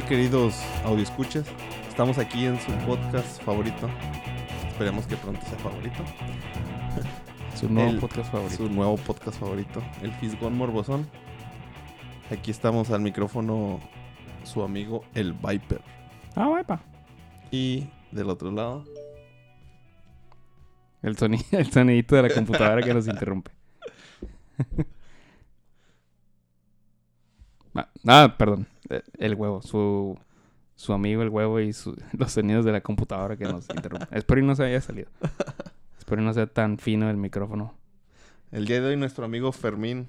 Tal, queridos escuchas? Estamos aquí en su podcast favorito. Esperemos que pronto sea favorito. Su nuevo El- podcast favorito. Su nuevo podcast favorito, el Fisgón Morbosón. Aquí estamos al micrófono su amigo el Viper. Ah, guapa. Y del otro lado, El, soni- el sonidito de la computadora que nos interrumpe. ah, ah, perdón. Eh, El huevo. Su, su amigo el huevo y su- los sonidos de la computadora que nos interrumpen. Espero y no se haya salido. Espero y no sea tan fino el micrófono. el día de hoy nuestro amigo Fermín,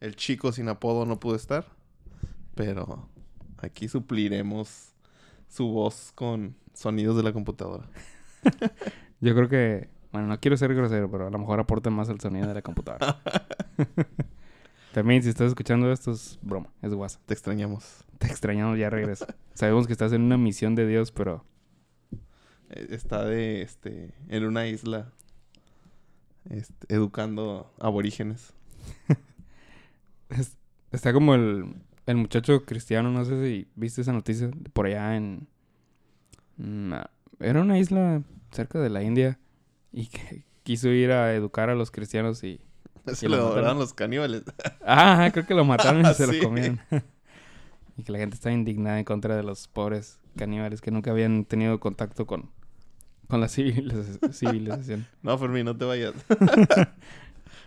el chico sin apodo, no pudo estar. Pero aquí supliremos su voz con sonidos de la computadora. Yo creo que... Bueno, no quiero ser grosero, pero a lo mejor aporta más el sonido de la computadora. También, si estás escuchando esto, es broma. Es WhatsApp. Te extrañamos. Te extrañamos, ya regresa. Sabemos que estás en una misión de Dios, pero Eh, Está de este en una isla este, educando aborígenes. es- está como el, el muchacho cristiano, no sé si viste esa noticia, por allá en... mm, Era una isla cerca de la India y que quiso ir a educar a los cristianos y... Se lo lo mataron. los caníbales. Ah, creo que lo mataron y se Sí. lo comieron. y que la gente está indignada en contra de los pobres caníbales que nunca habían tenido contacto con, con la civiliz- civilización. No, Fermín, no te vayas.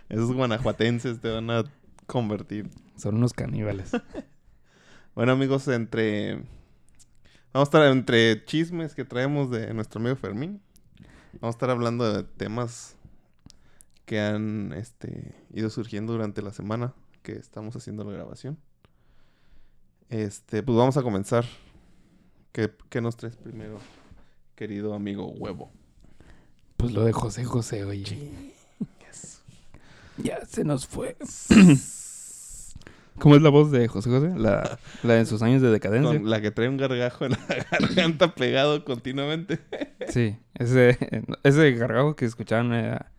Esos guanajuatenses te van a convertir. Son unos caníbales. Bueno, amigos, entre. Vamos a estar entre chismes que traemos de nuestro amigo Fermín. Vamos a estar hablando de temas que han este, ido surgiendo durante la semana que estamos haciendo la grabación. Este, pues vamos a comenzar. ¿Qué, qué nos traes primero, querido amigo huevo? Pues lo de José José, oye. Ya se nos fue. ¿Cómo es la voz de José José? La, la de sus años de decadencia. Con la que trae un gargajo en la garganta pegado continuamente. Sí, ese, ese gargajo que escuchaban era-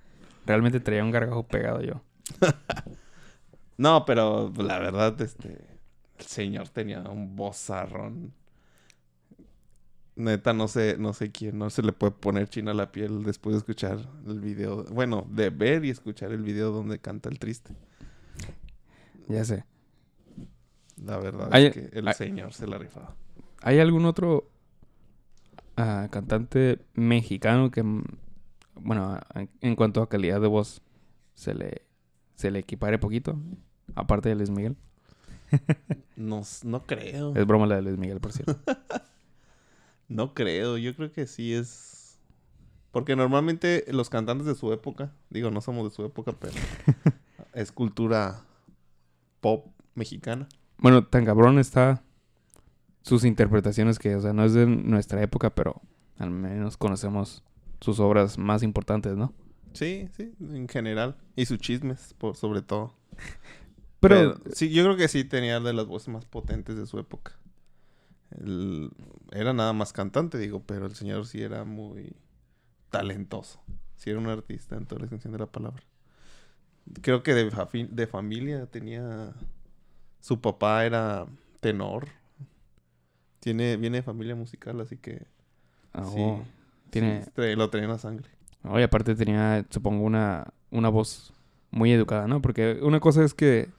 realmente traía un gargajo pegado yo. No, pero la verdad, este. El señor tenía un vozarrón. Neta, no sé, no sé quién, no se le puede poner china la piel después de escuchar el video. Bueno, de ver y escuchar el video donde canta el triste. Ya sé. La verdad Hay- es que el hay- señor se la rifaba. ¿Hay algún otro ah, cantante mexicano que, bueno, en cuanto a calidad de voz, se le, se le equipare poquito? Aparte de Luis Miguel. No, no creo. Es broma la de Luis Miguel, por cierto. No creo. Yo creo que sí es. Porque normalmente los cantantes de su época, digo, no somos de su época, pero es cultura pop mexicana. Bueno, tan cabrón está sus interpretaciones que, o sea, no es de nuestra época, pero al menos conocemos sus obras más importantes, ¿no? Sí, sí, en general. Y sus chismes, por, sobre todo. Pero, Pero, sí, yo creo que sí tenía de las voces más potentes de su época. El- era nada más cantante, digo, pero el señor sí era muy talentoso. Sí era un artista en toda la extensión de la palabra. Creo que de, fa- de familia tenía... Su papá era tenor. Tiene, viene de familia musical, así que... ah, sí, oh, tiene, sí, tra- lo tenía en la sangre. Oye, aparte tenía, supongo, una, una voz muy educada, ¿no? Porque una cosa es que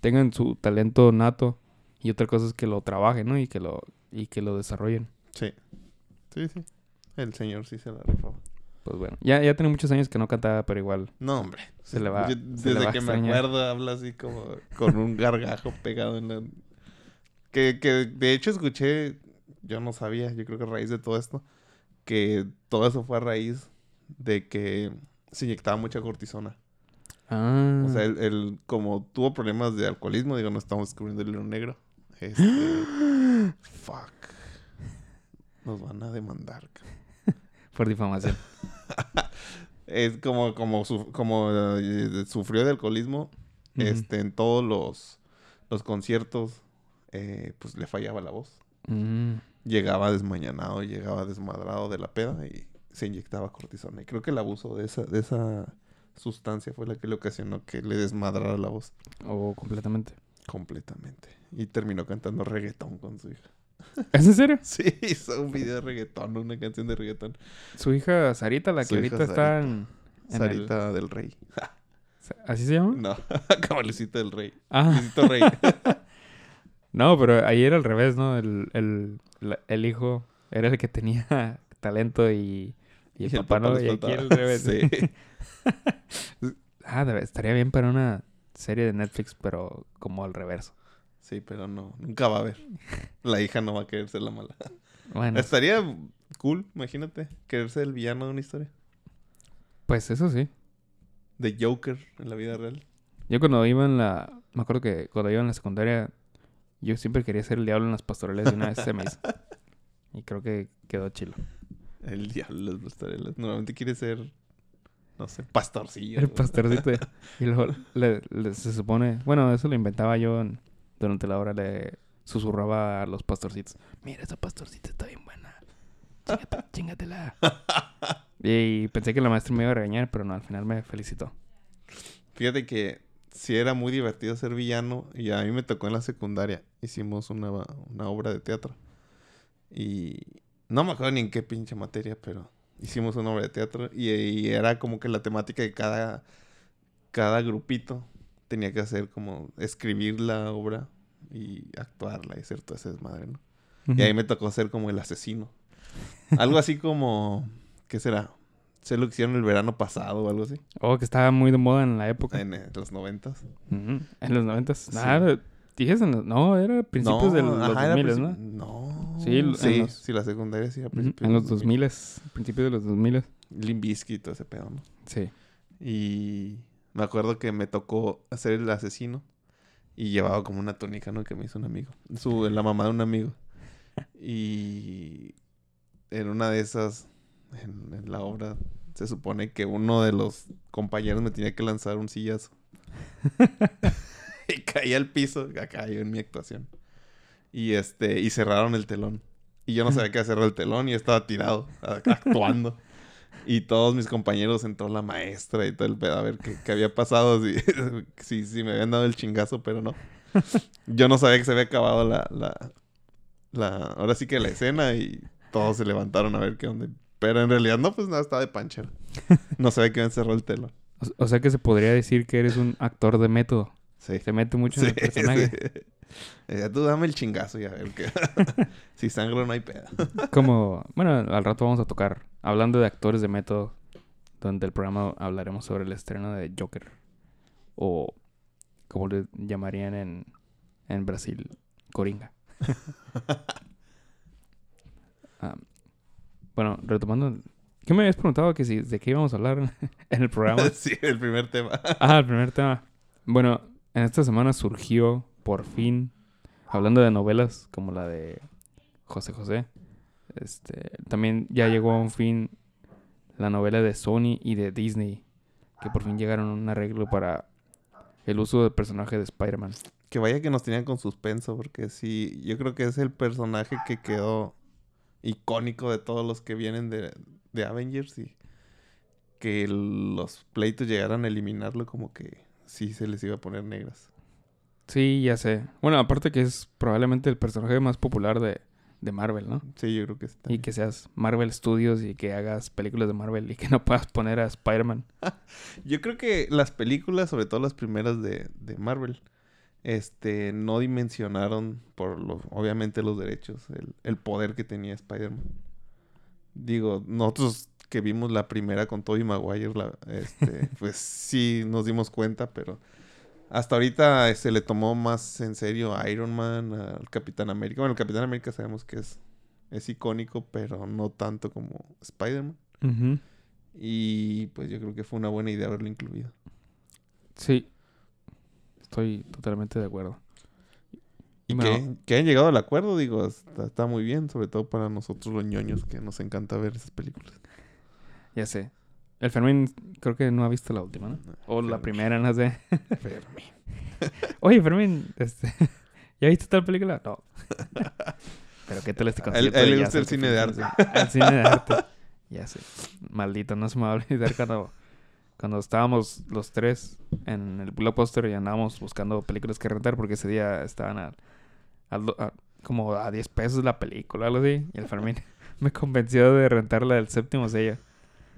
tengan su talento nato y otra cosa es que lo trabajen, ¿no? Y que lo, y que lo desarrollen. Sí. Sí, sí. El señor sí se la rifaba. Pues bueno, ya, ya tiene muchos años que no cantaba, pero igual. No, hombre. Se le va- Yo- se le desde a que me acuerdo habla así como con un gargajo pegado en la... Que, que de hecho escuché, yo no sabía, yo creo que a raíz de todo esto, que todo eso fue a raíz de que se inyectaba mucha cortisona Ah. O sea, él, él como tuvo problemas de alcoholismo, digo, no estamos descubriendo el hilo negro. Este, fuck. Nos van a demandar. por difamación. Es como, como, su- como eh, sufrió de alcoholismo, este, en todos los, los conciertos, eh, pues le fallaba la voz. Mm. Llegaba desmañanado, llegaba desmadrado de la peda y se inyectaba cortisona. Y creo que el abuso de esa, de esa sustancia fue la que le ocasionó que le desmadrara la voz O completamente. completamente. Y terminó cantando reggaetón con su hija. ¿Es en serio? Sí, hizo un video de reggaetón, una canción de reggaetón. Su hija Sarita, la que ahorita está Sarita. en... en Sarita del Rey. ¿Así se llama? No, Luisito del Rey. Ah, Rey. no, pero ahí era al revés, ¿no? El, el, el hijo era el que tenía talento y, y el Y el papá, no. Y aquí al revés. Sí. ah, estaría bien para una serie de Netflix, pero como al reverso. Sí, pero no, nunca va a haber. La hija no va a querer ser la mala. Bueno, Estaría cool, imagínate, querer ser el villano de una historia. pues eso sí. De Joker en la vida real. Yo cuando iba en la... Me acuerdo que cuando iba en la secundaria, yo siempre quería ser el diablo en las pastorales y una vez se me hizo. Y creo que quedó chilo. El diablo de las pastorelas. Normalmente quiere ser, no sé, pastorcillo. El pastorcito. y luego le- le- se supone... Bueno, eso lo inventaba yo en- durante la hora. Le susurraba a los pastorcitos. Mira, esa pastorcita está bien buena. Chíngate- chingatela. y pensé que la maestra me iba a regañar, pero no, al final me felicitó. Fíjate que sí era muy divertido ser villano y a mí me tocó en la secundaria. Hicimos una, una obra de teatro. Y no me acuerdo ni en qué pinche materia, pero hicimos una obra de teatro y, y era como que la temática de cada, cada grupito tenía que hacer como escribir la obra y actuarla y hacer todo ese desmadre, ¿no? Y ahí me tocó ser como el asesino. Algo así como, ¿qué será? Sé lo que hicieron el verano pasado o algo así. Oh, que estaba muy de moda en la época. En eh, los noventas. En los noventas. Nada, dije, en los- no, era principios de los ajá, era 2000, ¿no? principi- No. Sí, sí, los- sí, la secundaria sí era Ujú, principios En los 2000, principios de los 2000. Limp Bizkit y todo ese pedo, ¿no? Sí. Y me acuerdo que me tocó hacer el asesino y llevaba como una túnica, ¿no? Que me hizo un amigo. Su, la mamá de un amigo. Y en una de esas, en, la obra, se supone que uno de los compañeros me tenía que lanzar un sillazo. y caí al piso, acá yo en mi actuación. Y este, y cerraron el telón. Y yo no sabía qué hacer el telón y estaba tirado, actuando. Y todos mis compañeros entró la maestra y todo el pedo a ver qué, había pasado, si, si, si me habían dado el chingazo, pero no. Yo no sabía que se había acabado la, la, la, ahora sí que la escena y todos se levantaron a ver qué onda. Pero en realidad no, pues nada, estaba de panchero. No sabía que a cerrar el telón. O, o sea que se podría decir que eres un actor de método. Sí. Se mete mucho en Sí, el personaje. sí. Eh, tú dame el chingazo y a ver qué. si sangro no hay pedo. Como, bueno, al rato vamos a tocar, hablando de actores de método, donde el programa hablaremos sobre el estreno de Joker. O como le llamarían en, en Brasil, Coringa. Ah, bueno, retomando, ¿qué me habías preguntado que si de qué íbamos a hablar en el programa? sí, el primer tema. Ah, el primer tema. Bueno, en esta semana surgió, por fin, hablando de novelas como la de José José. Este, también ya llegó a un fin la novela de Sony y de Disney, que por fin llegaron a un arreglo para el uso del personaje de Spider-Man. Que vaya que nos tenían con suspenso, porque sí, yo creo que es el personaje que quedó icónico de todos los que vienen de, de Avengers y que los pleitos llegaran a eliminarlo como que sí se les iba a poner negras. Sí, ya sé. Bueno, aparte que es probablemente el personaje más popular de, de Marvel, ¿no? Sí, yo creo que sí. Y que seas Marvel Studios y que hagas películas de Marvel y que no puedas poner a Spider-Man. Yo creo que las películas, sobre todo las primeras de, de Marvel, este, no dimensionaron, por los, obviamente los derechos, el, el poder que tenía Spider-Man. Digo, nosotros que vimos la primera con Tobey Maguire, la, este, pues sí nos dimos cuenta, pero hasta ahorita se le tomó más en serio a Iron Man, al Capitán América. Bueno, el Capitán América sabemos que es, es icónico, pero no tanto como Spider-Man. Y pues yo creo que fue una buena idea haberlo incluido. Sí. Estoy totalmente de acuerdo. Y Bueno. que, que hayan llegado al acuerdo, digo, está, está muy bien, sobre todo para nosotros los ñoños que nos encanta ver esas películas. Ya sé. El Fermín creo que no ha visto la última, ¿no? O la primera, no sé. Fermín. Oye, Fermín, este, ¿ya viste tal película? No. Pero qué tal este concierto. a él le gusta el cine de fuimos a- Al cine de arte. Ya sé. Maldito, no se me va a olvidar cuando, cuando estábamos los tres en el blockbuster y andábamos buscando películas que rentar porque ese día estaban a- como a 10 pesos la película, algo así. Y el Fermín me convenció de rentar la del séptimo sello.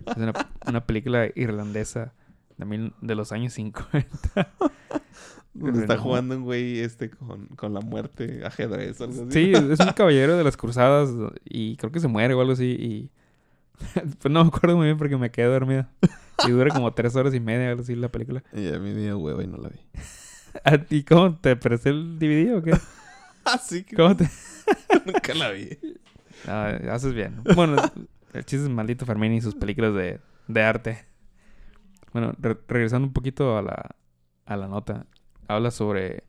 Es una, una película irlandesa de, mil, de los años 50. Donde está jugando un güey este con, con la muerte, ajedrez, algo así. Sí, es un caballero de las cruzadas y creo que se muere o algo así y... pues no me acuerdo muy bien porque me quedé dormido. Y dura como tres horas y media, algo así, la película. Y a mí me dio hueva y no la vi. ¿A ti cómo te presté el DVD o qué? Así que ¿Cómo te...? nunca la vi. No, haces bien. Bueno, el chiste es maldito Fermín y sus películas de, de arte. Bueno, re- regresando un poquito a la, a la nota. Habla sobre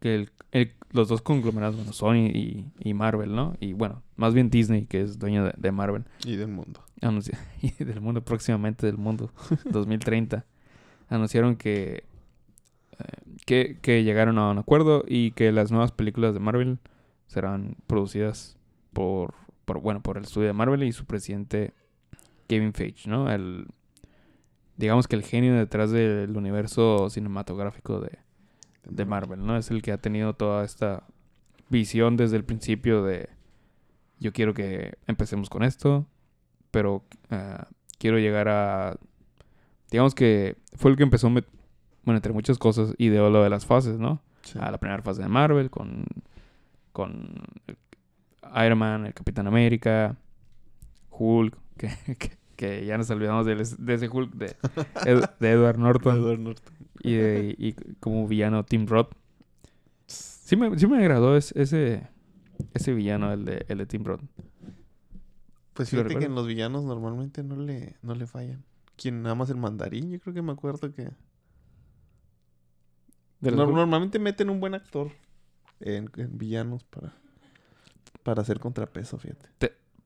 que el- el- los dos conglomerados, bueno, Sony y, y Marvel, ¿no? Y bueno, más bien Disney, que es dueño de, de Marvel. Y del mundo. anunci- y del mundo próximamente del mundo 2030 anunciaron que, eh, que que llegaron a un acuerdo y que las nuevas películas de Marvel serán producidas por, por bueno por el estudio de Marvel y su presidente Kevin Feige no el digamos que el genio detrás del universo cinematográfico de, de Marvel, ¿no? Es el que ha tenido toda esta visión desde el principio de yo quiero que empecemos con esto, pero ah, quiero llegar a digamos que fue el que empezó met- bueno, entre muchas cosas ideó lo de las fases, ¿no? Sí. A la primera fase de Marvel con con Iron Man, el Capitán América, Hulk, que, que, que ya nos olvidamos de, de ese Hulk de, de Edward Norton Edward Norton. y, de- y como villano Tim Roth. Sí me, sí me agradó es- ese, ese villano, el de, el de Tim Roth. Pues ¿Sí lo fíjate que en los villanos normalmente no le, no le fallan. Quien nada más el mandarín, yo creo que me acuerdo que... No- normalmente meten un buen actor en, en villanos para, para hacer contrapeso, fíjate.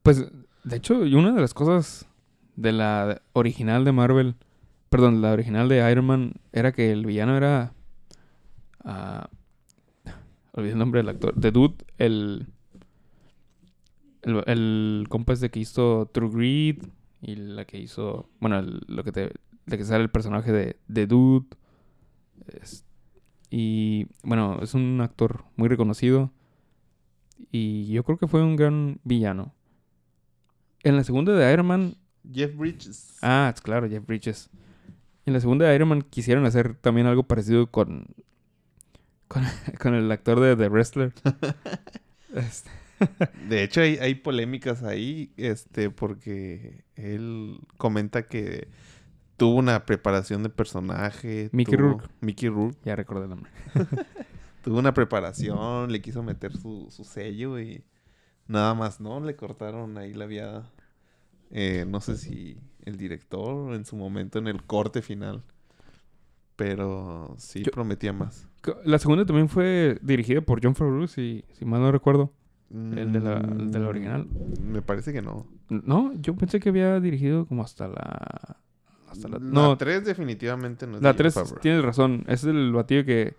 Pues, de hecho, una de las cosas de la original de Marvel, perdón, la original de Iron Man, era que el villano era... ah, olvidé el nombre del actor. The Dude, el... El, el compa este que hizo True Greed y la que hizo... Bueno, el- lo que te... De que sale el personaje de The Dude. Y bueno, es un actor muy reconocido. Y yo creo que fue un gran villano. En la segunda de Iron Man. Jeff Bridges. Ah, claro, Jeff Bridges. En la segunda de Iron Man quisieron hacer también algo parecido con. Con, con el actor de The Wrestler. Este, De hecho, hay, hay polémicas ahí, este, porque él comenta que tuvo una preparación de personaje. Mickey tuvo- Rourke. Mickey Rourke. ya recordé el nombre. Tuvo una preparación, le quiso meter su, su sello y nada más, ¿no? Le cortaron ahí la viada. Eh, no sé si el director en su momento en el corte final. Pero sí Yo- prometía más. La segunda también fue dirigida por John Favreau, si, si mal no recuerdo. El de la- el de la original. Mm, Me parece que no. No, yo pensé que había dirigido como hasta la. Hasta la. La no, 3 definitivamente no es la de Jon 3, Favreau. tienes razón. Es el batido que,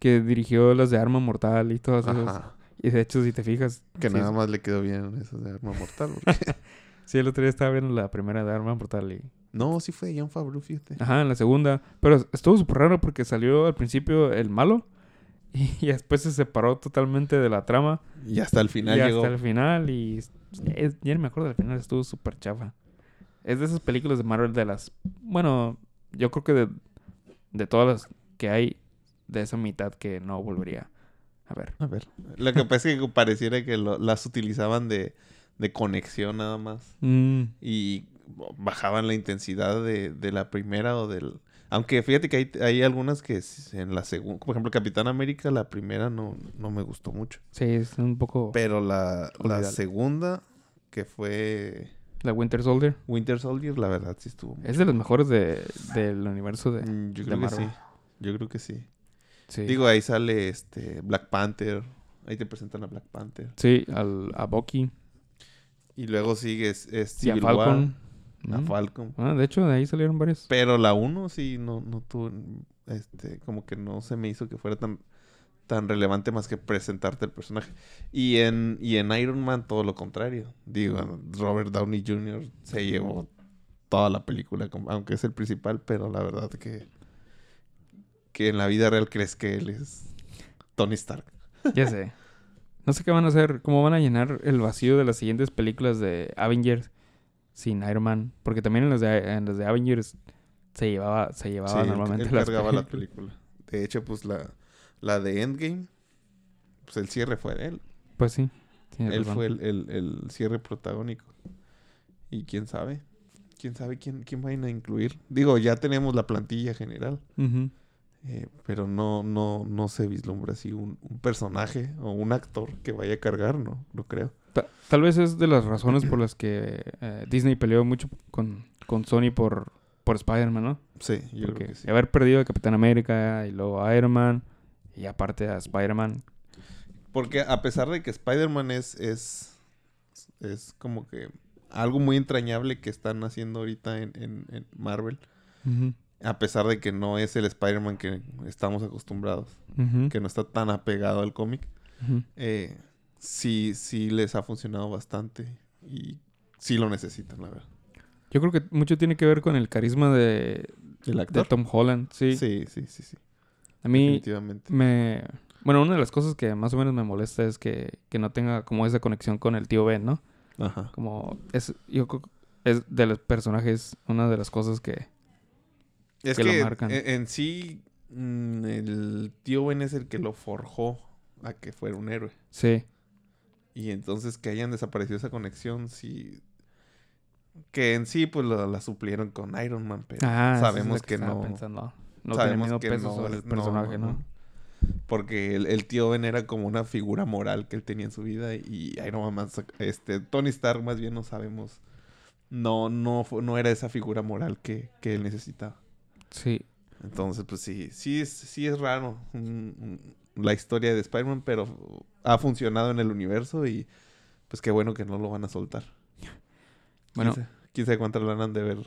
que dirigió las de Arma Mortal y todas esas. Ajá. Y de hecho, si te fijas. Que sí, nada más le quedó bien eso de arma mortal. porque- Sí, el otro día estaba viendo la primera de Arma Mortal y... no, sí fue de John Favreau, fíjate. Ajá, en la segunda. Pero estuvo súper raro porque salió al principio el malo y, después se separó totalmente de la trama. Y hasta el final y llegó. hasta el final y... es- ya ni me acuerdo del final, estuvo súper chafa. Es de esas películas de Marvel de las... Bueno, yo creo que de, de todas las que hay, de esa mitad que no volvería a ver. A ver. Lo que pasa es que pareciera que lo- las utilizaban de, de conexión nada más. Mm, Y bajaban la intensidad de, de la primera o del... Aunque fíjate que hay, hay algunas que en la segunda... Por ejemplo, Capitán América, la primera no, no me gustó mucho. sí, es un poco... Pero la, la segunda, que fue La Winter Soldier. Winter Soldier, la verdad, sí estuvo. muy- Es de los mejores de, del universo de... Mm, Yo de creo que Marvel. sí. Yo creo que sí. Sí. Digo, ahí sale este Black Panther. Ahí te presentan a Black Panther. Sí, al, a Bucky. Y luego sigue es, es Y a Civil Falcon. War, a Mm. Falcon. Ah, de hecho, de ahí salieron varios. Pero la 1 sí no, no tuvo, este, como que no se me hizo que fuera tan, tan relevante más que presentarte el personaje. Y en, y en Iron Man todo lo contrario. Digo, Robert Downey Jr. se llevó toda la película, aunque es el principal, pero la verdad que, que en la vida real crees que él es Tony Stark. Ya sé. No sé qué van a hacer, cómo van a llenar el vacío de las siguientes películas de Avengers sin Iron Man. Porque también en las de, en las de Avengers se llevaba, se llevaba Sí, él- normalmente él las cargaba la películas. película. De hecho, pues la, la de Endgame, pues el cierre fue de él. Pues sí. Él razón. fue el, el- el cierre protagónico. Y quién sabe. Quién sabe quién, quién vayan a incluir. Digo, ya tenemos la plantilla general. Ujú. Eh, pero no, no, no se vislumbra así un, un personaje o un actor que vaya a cargar, no, no creo. Ta- Tal vez es de las razones por las que eh, Disney peleó mucho con, con Sony por, por Spider-Man, ¿no? Sí, yo Porque creo que sí. haber perdido a Capitán América y luego a Iron Man y aparte a Spider-Man. Porque a pesar de que Spider-Man es, es, es como que algo muy entrañable que están haciendo ahorita en, en- en Marvel, a pesar de que no es el Spider-Man que estamos acostumbrados, que no está tan apegado al cómic, eh, sí, sí les ha funcionado bastante y sí lo necesitan, la verdad. Yo creo que mucho tiene que ver con el carisma de, ¿El de actor? Tom Holland, sí. Sí, sí, sí, sí. A mí Definitivamente. me... Bueno, una de las cosas que más o menos me molesta es que, que no tenga como esa conexión con el tío Ben, ¿no? Ajá. Como es... Yo creo es de los personajes una de las cosas que... Es que que, lo marcan. En, en sí, mm, el tío Ben es el que lo forjó a que fuera un héroe. Sí. Y entonces que hayan desaparecido esa conexión, sí. Que en sí, pues la, la suplieron con Iron Man, pero Ah, es sabemos que, estaba no. pensando. No sabemos que peso no sobre el personaje, ¿no? Porque el, el tío Ben era como una figura moral que él tenía en su vida y Iron Man, este, Tony Stark más bien no sabemos. No, no, no era esa figura moral que, que él necesitaba. Sí. Entonces, pues sí, sí es, sí es raro mm, mm, la historia de Spider-Man, pero ha funcionado en el universo y pues qué bueno que no lo van a soltar. Bueno, Quién sabe, quién sabe cuántas la han de haber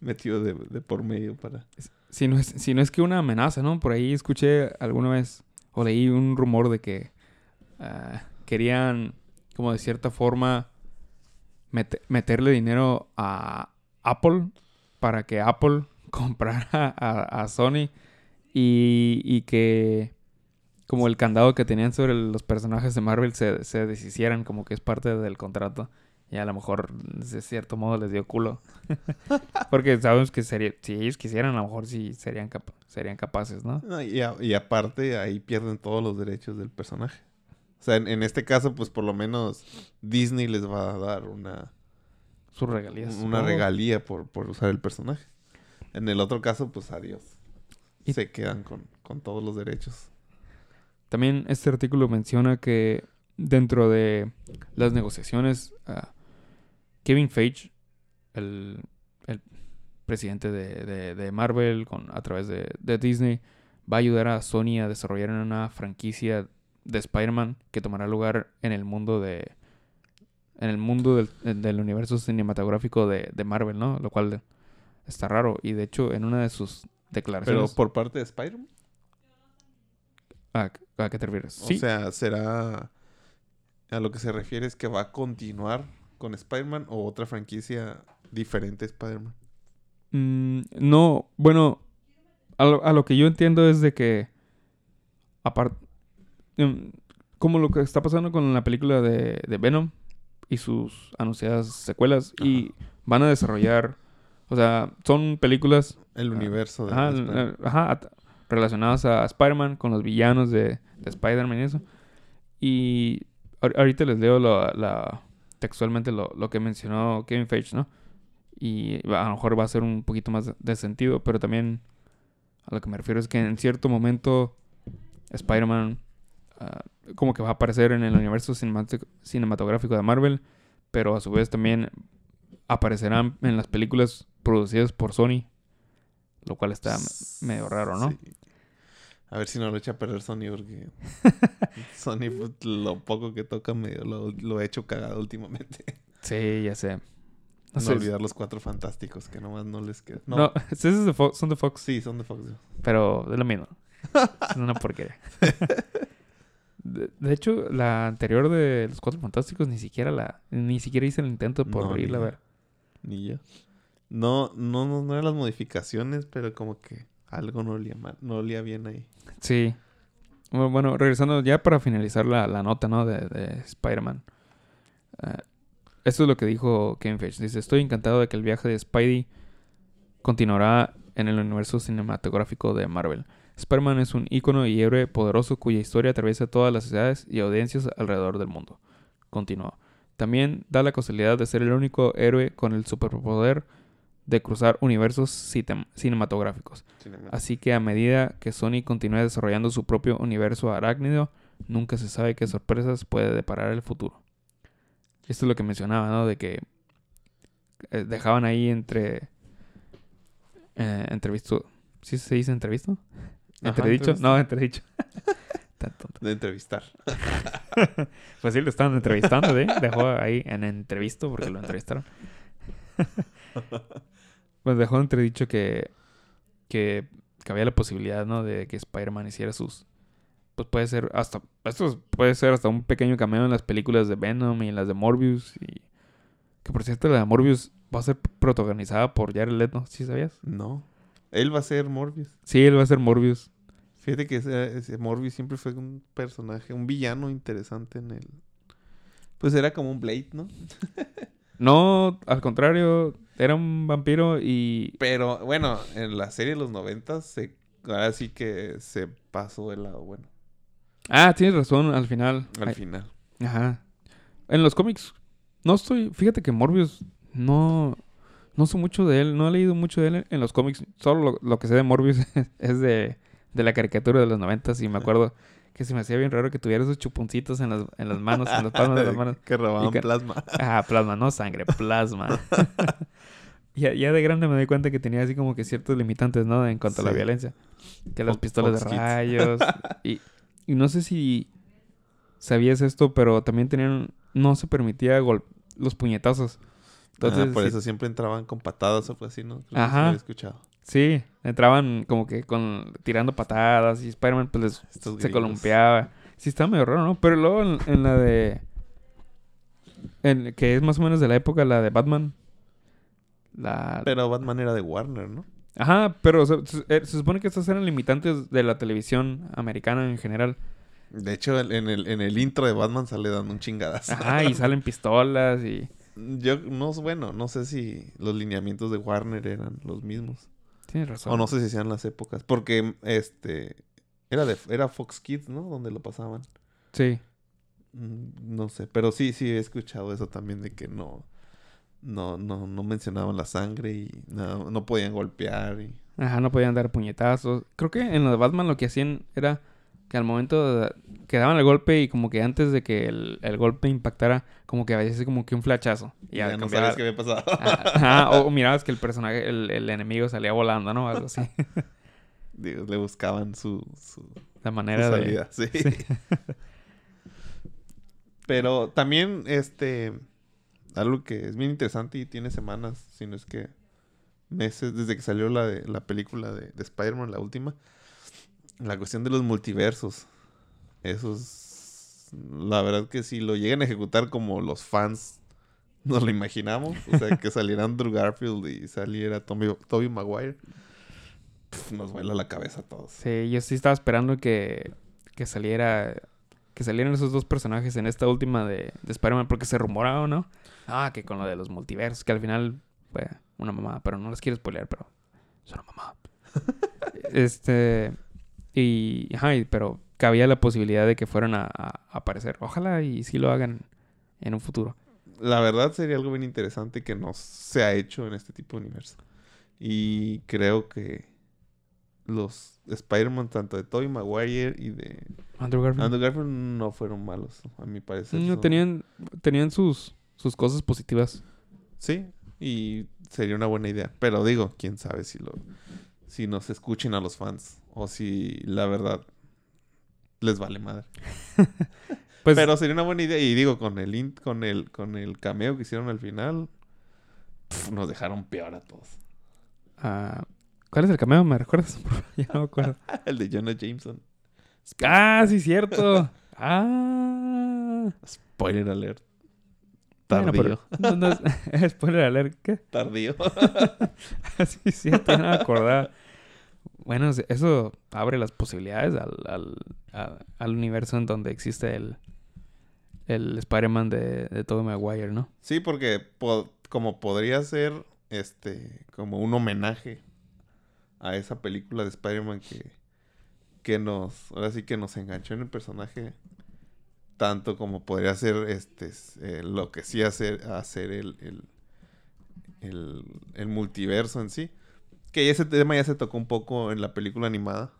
metido de, de por medio para... si no, es, si no es que una amenaza, ¿no? Por ahí escuché alguna vez o leí un rumor de que ah, querían, como de cierta forma, mete- meterle dinero a Apple para que Apple comprara a, a Sony y, y que como el candado que tenían sobre los personajes de Marvel se, se deshicieran como que es parte del contrato. Y a lo mejor, de cierto modo, les dio culo. Porque sabemos que sería, si ellos quisieran, a lo mejor sí serían, capa- serían capaces, ¿no? No, y, a- y aparte ahí pierden todos los derechos del personaje. O sea, en, en este caso, pues por lo menos Disney les va a dar una, Sus regalías. una regalía por, por usar el personaje. En el otro caso, pues adiós. Y- Se quedan con, con todos los derechos. También este artículo menciona que dentro de las negociaciones, ah, Kevin Feige, el, el presidente de, de- de Marvel con, a través de, de Disney, va a ayudar a Sony a desarrollar una franquicia de Spider-Man que tomará lugar en el mundo de en el mundo del, del universo cinematográfico de, de Marvel, ¿no? Lo cual está raro. Y de hecho, en una de sus Pero declaraciones... por parte de Spider-Man. ¿a, ¿A qué te refieres? O sea, será... A lo que se refiere es que va a continuar con Spider-Man o otra franquicia diferente a Spider-Man. Mm, no, bueno, a lo, a lo que yo entiendo es de que, aparte, como lo que está pasando con la película de, de Venom y sus anunciadas secuelas, y van a desarrollar, o sea, son películas El Ah, universo de ajá, Spider-Man. eh, ajá, relacionadas a Spider-Man, con los villanos de, de Spider-Man y eso. Y ahor- ahorita les leo lo- la, textualmente lo, lo que mencionó Kevin Feige, ¿no? Y a lo mejor va a ser un poquito más de, sentido, pero también a lo que me refiero es que en cierto momento Spider-Man ah, como que va a aparecer en el universo cinematográfico de Marvel, pero a su vez también aparecerán en las películas producidas por Sony. Lo cual está me- medio raro, ¿no? Sí. A ver si no lo echa a perder Sony porque Sony pues, lo poco que toca medio lo, lo he hecho cagado últimamente. Sí, ya sé. No, No sé. olvidar los cuatro fantásticos que nomás no les queda. No, No, esos de son de Fox, sí, son de Fox. pero es lo mismo. Es una porquería. De, de hecho, la anterior de Los Cuatro Fantásticos ni siquiera la... Ni siquiera hice el intento por No, ni irla a ver. Ni yo. No, no, no, no eran las modificaciones, pero como que algo no olía mal, no olía bien ahí. Sí. Bueno, regresando ya para finalizar la, la nota, ¿no? De, de Spider-Man. Eh, esto es lo que dijo Kevin Feige. Dice, estoy encantado de que el viaje de Spidey continuará en el universo cinematográfico de Marvel. Spider-Man es un ícono y héroe poderoso cuya historia atraviesa todas las ciudades y audiencias alrededor del mundo. Continuó. También da la casualidad de ser el único héroe con el superpoder de cruzar universos cinematográficos. Así que a medida que Sony continúe desarrollando su propio universo arácnido, nunca se sabe qué sorpresas puede deparar el futuro. Esto es lo que mencionaba, ¿no? De que eh, dejaban ahí entre... Eh, entrevisto... ¿Sí se dice entrevisto? Ajá, ¿Entredicho? entrevista. No, entredicho. Tan tonto. De entrevistar. Pues sí, lo estaban entrevistando, ¿eh? Dejó ahí en entrevisto porque lo entrevistaron. pues dejó entredicho que, que, que había la posibilidad, ¿no? De que Spider-Man hiciera sus... Pues puede ser hasta... Esto puede ser hasta un pequeño cameo en las películas de Venom y en las de Morbius. Y... Que por cierto, la de Morbius va a ser protagonizada por Jared Leto, ¿sí sabías? No. Él va a ser Morbius. Sí, él va a ser Morbius. Fíjate que ese, ese Morbius siempre fue un personaje, un villano interesante en el... Pues era como un Blade, ¿no? No, al contrario, era un vampiro y... Pero bueno, en la serie de los noventas se... Ahora sí que se pasó del lado bueno. Ah, tienes razón, al final. Al Ay, final. Ajá. En los cómics, no estoy. Fíjate que Morbius no. No sé mucho de él, no he leído mucho de él en los cómics. Solo lo, lo que sé de Morbius es de, de la caricatura de los noventas. Y me acuerdo que se me hacía bien raro que tuviera esos chuponcitos en las, en las manos, en las palmas de las manos. que robaban que- plasma. Ah, plasma, no sangre, plasma. Ya, ya de grande me di cuenta que tenía así como que ciertos limitantes, ¿no? En cuanto a la violencia. Que las pistolas Fox de rayos. y, y no sé si sabías esto, pero también tenían. No se permitía gol- los puñetazos. Entonces, Ah, por sí, eso siempre entraban con patadas o algo así, ¿no? Creo que sí Ajá. lo había escuchado. sí, entraban como que con tirando patadas y Spider-Man pues les- se columpiaba. Sí, estaba medio raro, ¿no? Pero luego en, en la de. En, que es más o menos de la época, la de Batman. La, Pero Batman era de Warner, ¿no? Ajá, pero se, se- eh, se supone que estas eran limitantes de la televisión americana en general. De hecho, en el, en el intro de Batman sale dando un chingadazo. Ajá, y salen pistolas y... Yo no, bueno, no sé si los lineamientos de Warner eran los mismos. Tienes razón. O no sé si sean las épocas. Porque este era de era Fox Kids, ¿no? Donde lo pasaban. Sí. Mm, No sé, pero sí, sí he escuchado eso también de que no no no no mencionaban la sangre y no, no podían golpear y Ajá, no podían dar puñetazos. Creo que en lo de Batman lo que hacían era que al momento de- que daban el golpe y como que antes de que el, el golpe impactara, como que a veces como que un flachazo. Y ya, ya, no sabes qué había pasado. Ajá, ajá, o mirabas que el personaje, el, el enemigo salía volando, ¿no? Algo así. Digo, le buscaban su, su, La su manera de... salida, sí. Pero también, este, algo que es bien interesante y tiene semanas, si no es que meses, desde que salió la, de, la película de, de Spider-Man, la última, la cuestión de los multiversos. Eso es, la verdad que si lo llegan a ejecutar como los fans nos lo imaginamos, o sea, que saliera Andrew Garfield y saliera Tommy, Tobey Maguire, nos vuela la cabeza a todos. Sí, yo sí estaba esperando que, que saliera que salieran esos dos personajes en esta última de, de Spider-Man porque se rumoraba, ¿no? Ah, que con lo de los multiversos, que al final fue una mamá, pero no les quiero spoilear, pero es una mamá. este y ajá, pero cabía la posibilidad de que fueran a, a aparecer. Ojalá y sí lo hagan en un futuro. La verdad sería algo bien interesante que no se ha hecho en este tipo de universo. Y creo que los Spider-Man, tanto de Tobey Maguire y de Andrew Garfield. Andrew Garfield, no fueron malos, a mi parecer. No, son- tenían tenían sus sus cosas positivas. Sí, Y sería una buena idea. Pero digo, quién sabe si lo si nos escuchen a los fans o si la verdad les vale madre. Pues, Pero sería una buena idea y digo con el in- con el con el cameo que hicieron al final pf, nos dejaron peor a todos. ah, ¿cuál es el cameo? ¿Me recuerdas? ya no me acuerdo. el de Jonah Jameson. ah, sí, cierto. ah. Spoiler alert. Bueno, Tardío. pero no, no es- spoiler alert, ¿qué? Tardío. sí, cierto, no me acordaba. Bueno, eso abre las posibilidades al, al, a- al universo en donde existe el, el Spider-Man de, de Tobey Maguire, ¿no? Sí, porque po- como podría ser este como un homenaje a esa película de Spider-Man que, que nos, ahora sí que nos enganchó en el personaje tanto como podría ser este eh, lo que sí hacer hacer el, el, el, el multiverso en sí. Que ese tema ya se tocó un poco en la película animada.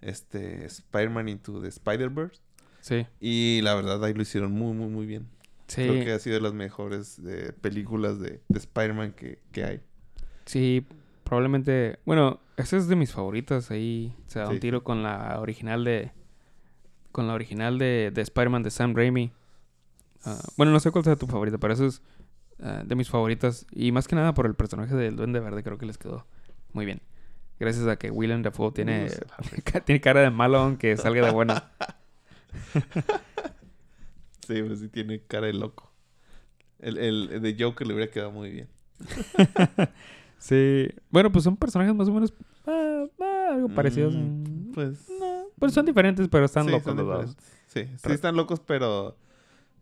Este Spider-Man Into the Spider-Verse. Sí. Y la verdad ahí lo hicieron muy, muy, muy bien. Sí, Creo que ha sido de las mejores eh, películas de, de Spider-Man que, que hay. sí, probablemente... Bueno, esa es de mis favoritas. Ahí se da un Sí. tiro con la original de... Con la original de, de Spider-Man de Sam Raimi. Ah, bueno, no sé cuál sea tu favorita, pero eso es ah, de mis favoritas. Y más que nada por el personaje del Duende Verde, creo que les quedó muy bien. Gracias a que Willem Dafoe tiene, tiene cara de malo aunque salga de bueno. Sí, pues sí tiene cara de loco. El, el, el de Joker le hubiera quedado muy bien. Sí. Bueno, pues son personajes más o menos ah, ah, algo parecidos. Mm, Mm, Pues, no, pues son diferentes, pero están sí, locos los dos. Sí, sí Pero- están locos, pero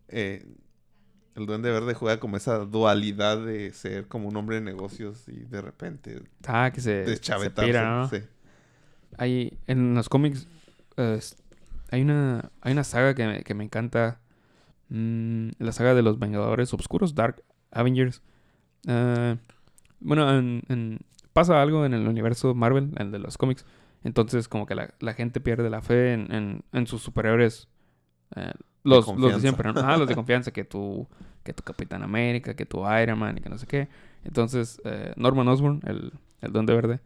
eh, el Duende Verde juega como esa dualidad de ser como un hombre de negocios y de repente Ah, que se, se deschavetarse. pira, ¿no? Sí. Hay, en los cómics hay una hay una saga que me, que me encanta. Mm, la saga de los Vengadores Obscuros, Dark Avengers. Eh, bueno, en- en- pasa algo en el universo Marvel, el de los cómics. Entonces, como que la, la gente pierde la fe en, en, en sus superiores. eh, los, los de siempre, ¿no? Ah, los de confianza, que tu, que tu Capitán América, que tu Iron Man y que no sé qué. Entonces, eh, Norman Osborn, el, el Duende Verde,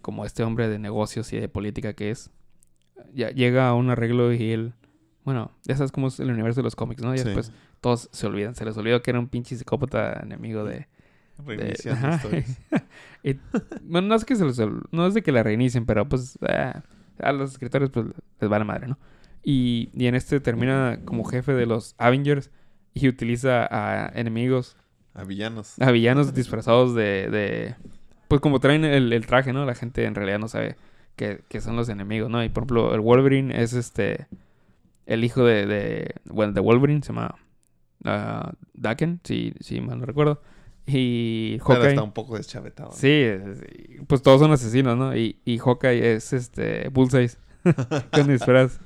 como este hombre de negocios y de política que es, ya llega a un arreglo y él, bueno, ya sabes cómo es el universo de los cómics, ¿no? Y Sí. después todos se olvidan, se les olvidó que era un pinche psicópata enemigo de... de- Reiniciando. Y, bueno, no es que se ol- no es de que la reinicien, pero pues ah, a los escritores pues les vale madre, ¿no? Y, y en este termina como jefe de los Avengers y utiliza a enemigos A villanos. a villanos disfrazados de, de- Pues como traen el, el traje, ¿no? La gente en realidad no sabe que, que son los enemigos, ¿no? Y por ejemplo, el Wolverine es este... El hijo de... de bueno, de Wolverine se llama... ah, Daken, si, si mal no recuerdo. Y Pero Hawkeye... está un poco deschavetado. ¿no? Sí, pues todos son asesinos, ¿no? Y, y Hawkeye es este... Bullseye. con disfraz.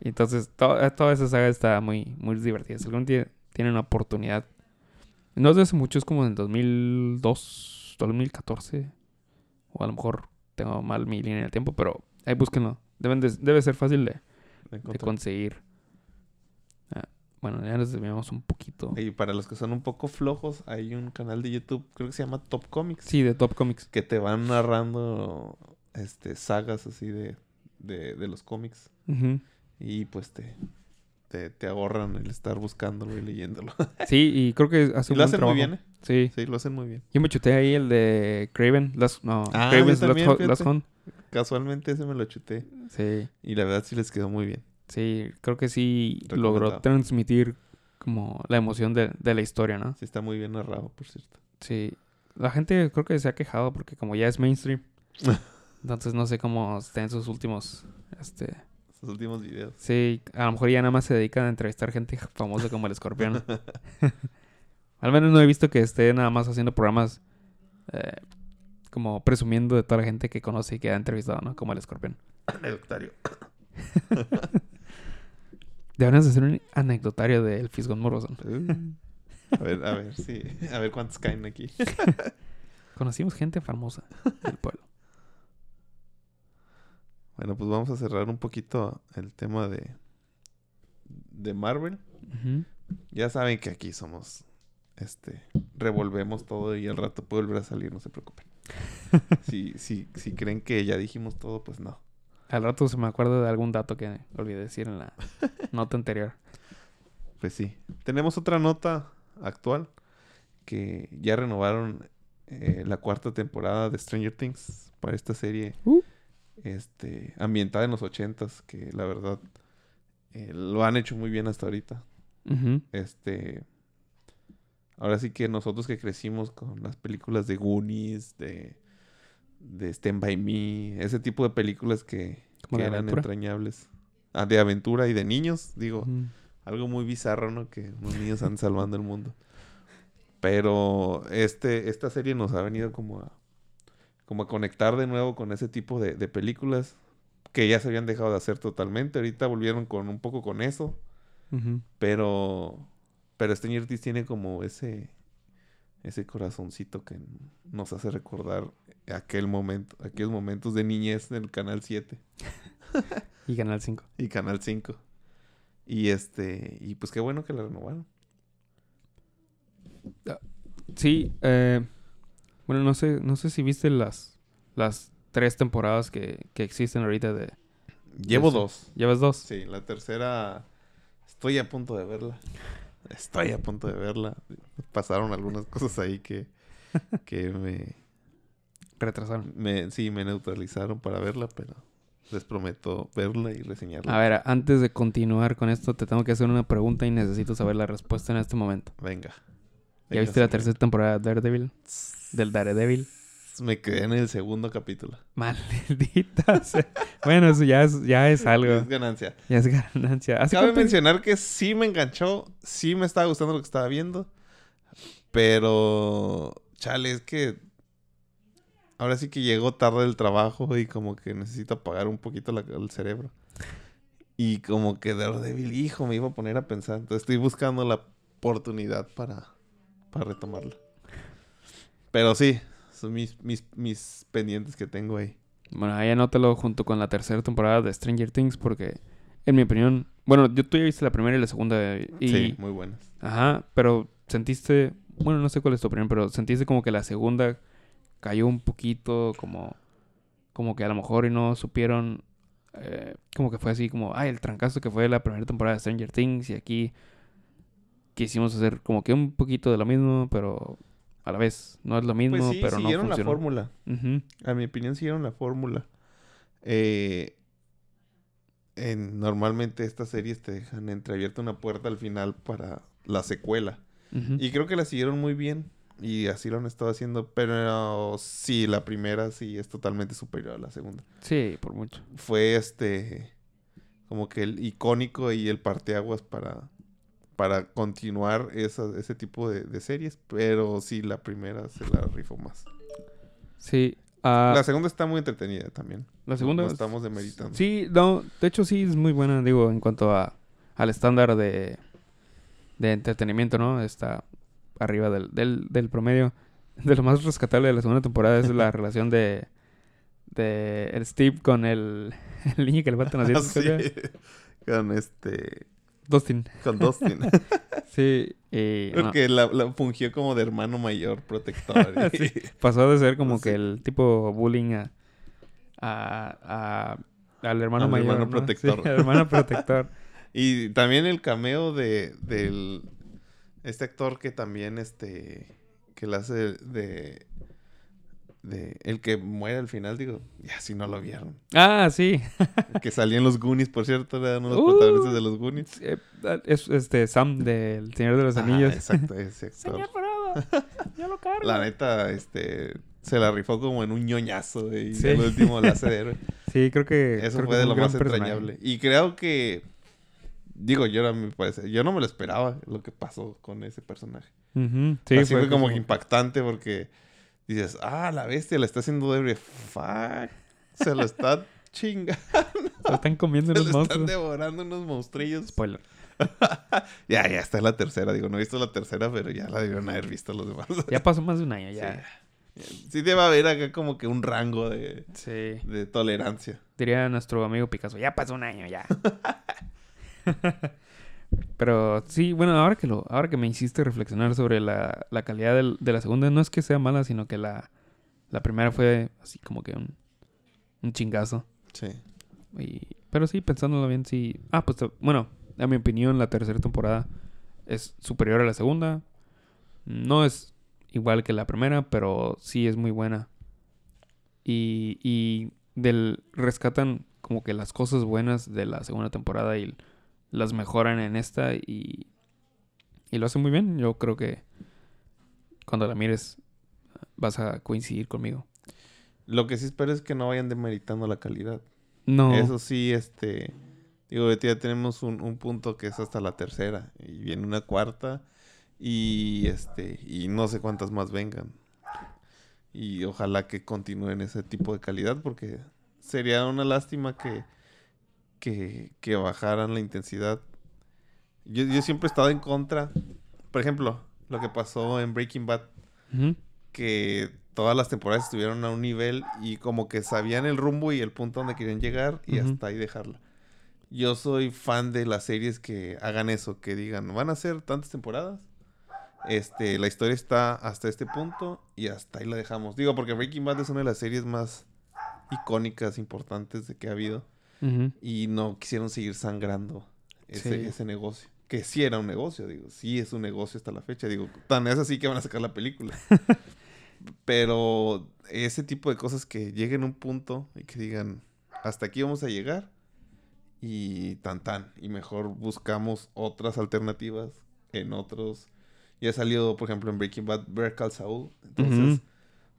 Entonces to- toda esa saga está muy, muy divertida. Si algún día tienen una oportunidad no es de hace mucho, es como en 2002, 2014. O a lo mejor tengo mal mi línea del tiempo, pero ahí búsquenlo. Deben de- debe ser fácil de, De de conseguir. Bueno, ya nos desviamos un poquito. Y para los que son un poco flojos, hay un canal de YouTube, creo que se llama Top Comics. Sí, de Top Comics. que te van narrando este sagas así de, de, de los cómics y pues te, te, te ahorran el estar buscándolo y leyéndolo. Sí, y creo que hace y un lo hacen trabajo. muy bien, ¿eh? Sí. Sí, lo hacen muy bien. Yo me chuté ahí el de Craven. Last, no, Ah, Craven's Last. Casualmente ese me lo chuté Sí. y la verdad sí les quedó muy bien. Sí, creo que sí logró transmitir como la emoción de, de la historia, ¿no? Sí está muy bien narrado, por cierto. Sí. La gente creo que se ha quejado porque como ya es mainstream. entonces no sé cómo está en sus últimos... Este... Sus últimos videos. Sí, a lo mejor ya nada más se dedican a entrevistar gente famosa como el escorpión. Al menos no he visto que esté nada más haciendo programas eh, como presumiendo de toda la gente que conoce y que ha entrevistado, ¿no? Como el escorpión. Anecdotario. Deberíamos hacer un anecdotario del Fisgón Morrison. A ver, a ver, sí. A ver cuántos caen aquí. Conocimos gente famosa del pueblo. Bueno, pues vamos a cerrar un poquito el tema de, de Marvel. Ya saben que aquí somos este, revolvemos todo y al rato puede volver a salir, no se preocupen. si, si, si creen que ya dijimos todo, pues no. Al rato se me acuerda de algún dato que olvidé decir en la nota anterior. Pues sí. Tenemos otra nota actual que ya renovaron eh, la cuarta temporada de Stranger Things para esta serie Uh. este, ambientada en los ochentas, que la verdad eh, lo han hecho muy bien hasta ahorita. Este. Ahora sí que nosotros que crecimos con las películas de Goonies, de, de Stand By Me, ese tipo de películas que, eran aventura. entrañables. Ah, de aventura y de niños, digo. Algo muy bizarro, ¿no? Que unos niños están salvando el mundo. Pero este, esta serie nos ha venido como a, como a conectar de nuevo con ese tipo de, de películas que ya se habían dejado de hacer totalmente. Ahorita volvieron con un poco con eso. Pero, pero Stranger Things tiene como ese, ese corazoncito que nos hace recordar aquel momento, aquellos momentos de niñez del Canal 7 Y Canal 5. y Canal 5. Y este, y pues qué bueno que la renovaron. Sí, eh, bueno, no sé, no sé si viste las, las tres temporadas que, que existen ahorita de... Llevo dos. ¿Llevas dos? Sí, la tercera estoy a punto de verla. Estoy a punto de verla. Pasaron algunas cosas ahí que, que me, Retrasaron. me, sí, me neutralizaron para verla, pero les prometo verla y reseñarla. A ver, antes de continuar con esto, te tengo que hacer una pregunta y necesito saber la respuesta en este momento. Venga. ¿Ya viste la tercera temporada de Daredevil? Del Daredevil. Me quedé en el segundo capítulo. Maldita sea. Bueno, eso ya es, ya es algo. Es ganancia. Ya es ganancia. ¿Hace Cabe cuánto- mencionar que sí me enganchó, sí me estaba gustando lo que estaba viendo, pero chale, es que ahora sí que llegó tarde del trabajo y como que necesito apagar un poquito la- el cerebro. Y como que Daredevil, hijo, me iba a poner a pensar. Entonces estoy buscando la oportunidad para, para retomarla. Pero sí, son mis, mis, mis pendientes que tengo ahí. Bueno, ahí anótalo junto con la tercera temporada de Stranger Things porque, en mi opinión... Bueno, yo tú ya viste la primera y la segunda y... Sí, muy buenas. Ajá, pero sentiste... Bueno, no sé cuál es tu opinión, pero sentiste como que la segunda cayó un poquito como... Como que a lo mejor y no supieron... eh, como que fue así como... Ay, el trancazo que fue la primera temporada de Stranger Things y aquí... Quisimos hacer como que un poquito de lo mismo, pero... A la vez, no es lo mismo, Pues sí, pero no siguieron la funcionó. Ujú. A mi opinión, siguieron la fórmula. Eh, en- normalmente estas series te dejan entreabierta una puerta al final para la secuela. Y creo que la siguieron muy bien. Y así lo han estado haciendo. Pero sí, la primera sí es totalmente superior a la segunda. Sí, por mucho. Fue este. Como que el icónico y el parteaguas para. Para continuar esa- ese tipo de, de series. Pero sí, la primera se la rifó más. Sí. ah, La segunda está muy entretenida también. la segunda... No estamos demeritando. Sí, no, de hecho sí es muy buena, digo, en cuanto a al estándar de, de entretenimiento, ¿no? Está arriba del, del, del promedio. De lo más rescatable de la segunda temporada es la relación de, de el Steve con el, el niño que le faltan dientes. Sí. Con este. Dustin. Con Dustin. Sí, y no, Porque la, la fungió como de hermano mayor, protector. y- Sí. pasó de ser como Sí. que el tipo bullying a, a, a- al hermano Al mayor. hermano ¿no? protector. Sí, al hermano protector. Y también el cameo de del este actor que también este que la hace de de el que muere al final, digo, ya si no lo vieron. Ah, sí. Que salía en los Goonies, por cierto, era uno de los Uh. protagonistas de los Goonies. Eh, Es este Sam del Señor de los Ah, Anillos. exacto, ese actor. Frodo, yo lo cargo. La neta, este se la rifó como en un ñoñazo y Sí. al último la hace de héroe. Sí, creo que Eso creo que fue de lo más personaje. entrañable. Y creo que. Digo, yo era mi parecer. Yo no me lo esperaba lo que pasó con ese personaje. Sí, Así fue, como impactante porque dices, ah, la bestia la está haciendo de Fuck. Se lo está chingando. Se están comiendo Se unos lo están monstruos. devorando unos monstrillos. Spoiler. ya, ya está la tercera. Digo, no he visto la tercera, pero ya la debieron haber visto los demás. Ya pasó más de un año, ya. Sí. Sí debe haber acá como que un rango de, Sí. de tolerancia. Diría nuestro amigo Picasso, ya pasó un año, ya. Pero sí, bueno, ahora que lo, ahora que me hiciste reflexionar sobre la, la calidad del- de la segunda, no es que sea mala, sino que la, la primera fue así como que un, un chingazo. Sí. Y, pero sí, pensándolo bien, sí. Ah, pues bueno, a mi opinión, la tercera temporada es superior a la segunda. No es igual que la primera, pero sí es muy buena. Y, y del rescatan como que las cosas buenas de la segunda temporada y las mejoran en esta y, y lo hacen muy bien. Yo creo que cuando la mires vas a coincidir conmigo. Lo que sí espero es que no vayan demeritando la calidad. No. Eso sí, este... Digo, ya tenemos un, un punto que es hasta la tercera. Y viene una cuarta. Y este... Y no sé cuántas más vengan. Y ojalá que continúen ese tipo de calidad. Porque sería una lástima que... Que, que bajaran la intensidad. Yo, yo siempre he estado en contra. Por ejemplo, lo que pasó en Breaking Bad. Que todas las temporadas estuvieron a un nivel y como que sabían el rumbo y el punto donde querían llegar y hasta ahí dejarla. Yo soy fan de las series que hagan eso, que digan, van a ser tantas temporadas. Este, la historia está hasta este punto y hasta ahí la dejamos. Digo, porque Breaking Bad es una de las series más icónicas, importantes de que ha habido Y no quisieron seguir sangrando ese, Sí. ese negocio. Que sí era un negocio, digo, sí es un negocio hasta la fecha, digo, tan es así que van a sacar la película. Pero ese tipo de cosas que lleguen a un punto y que digan, hasta aquí vamos a llegar y tan tan, y mejor buscamos otras alternativas en otros. Ya salió, por ejemplo, en Breaking Bad, Better Call Saul. Entonces, Ujú.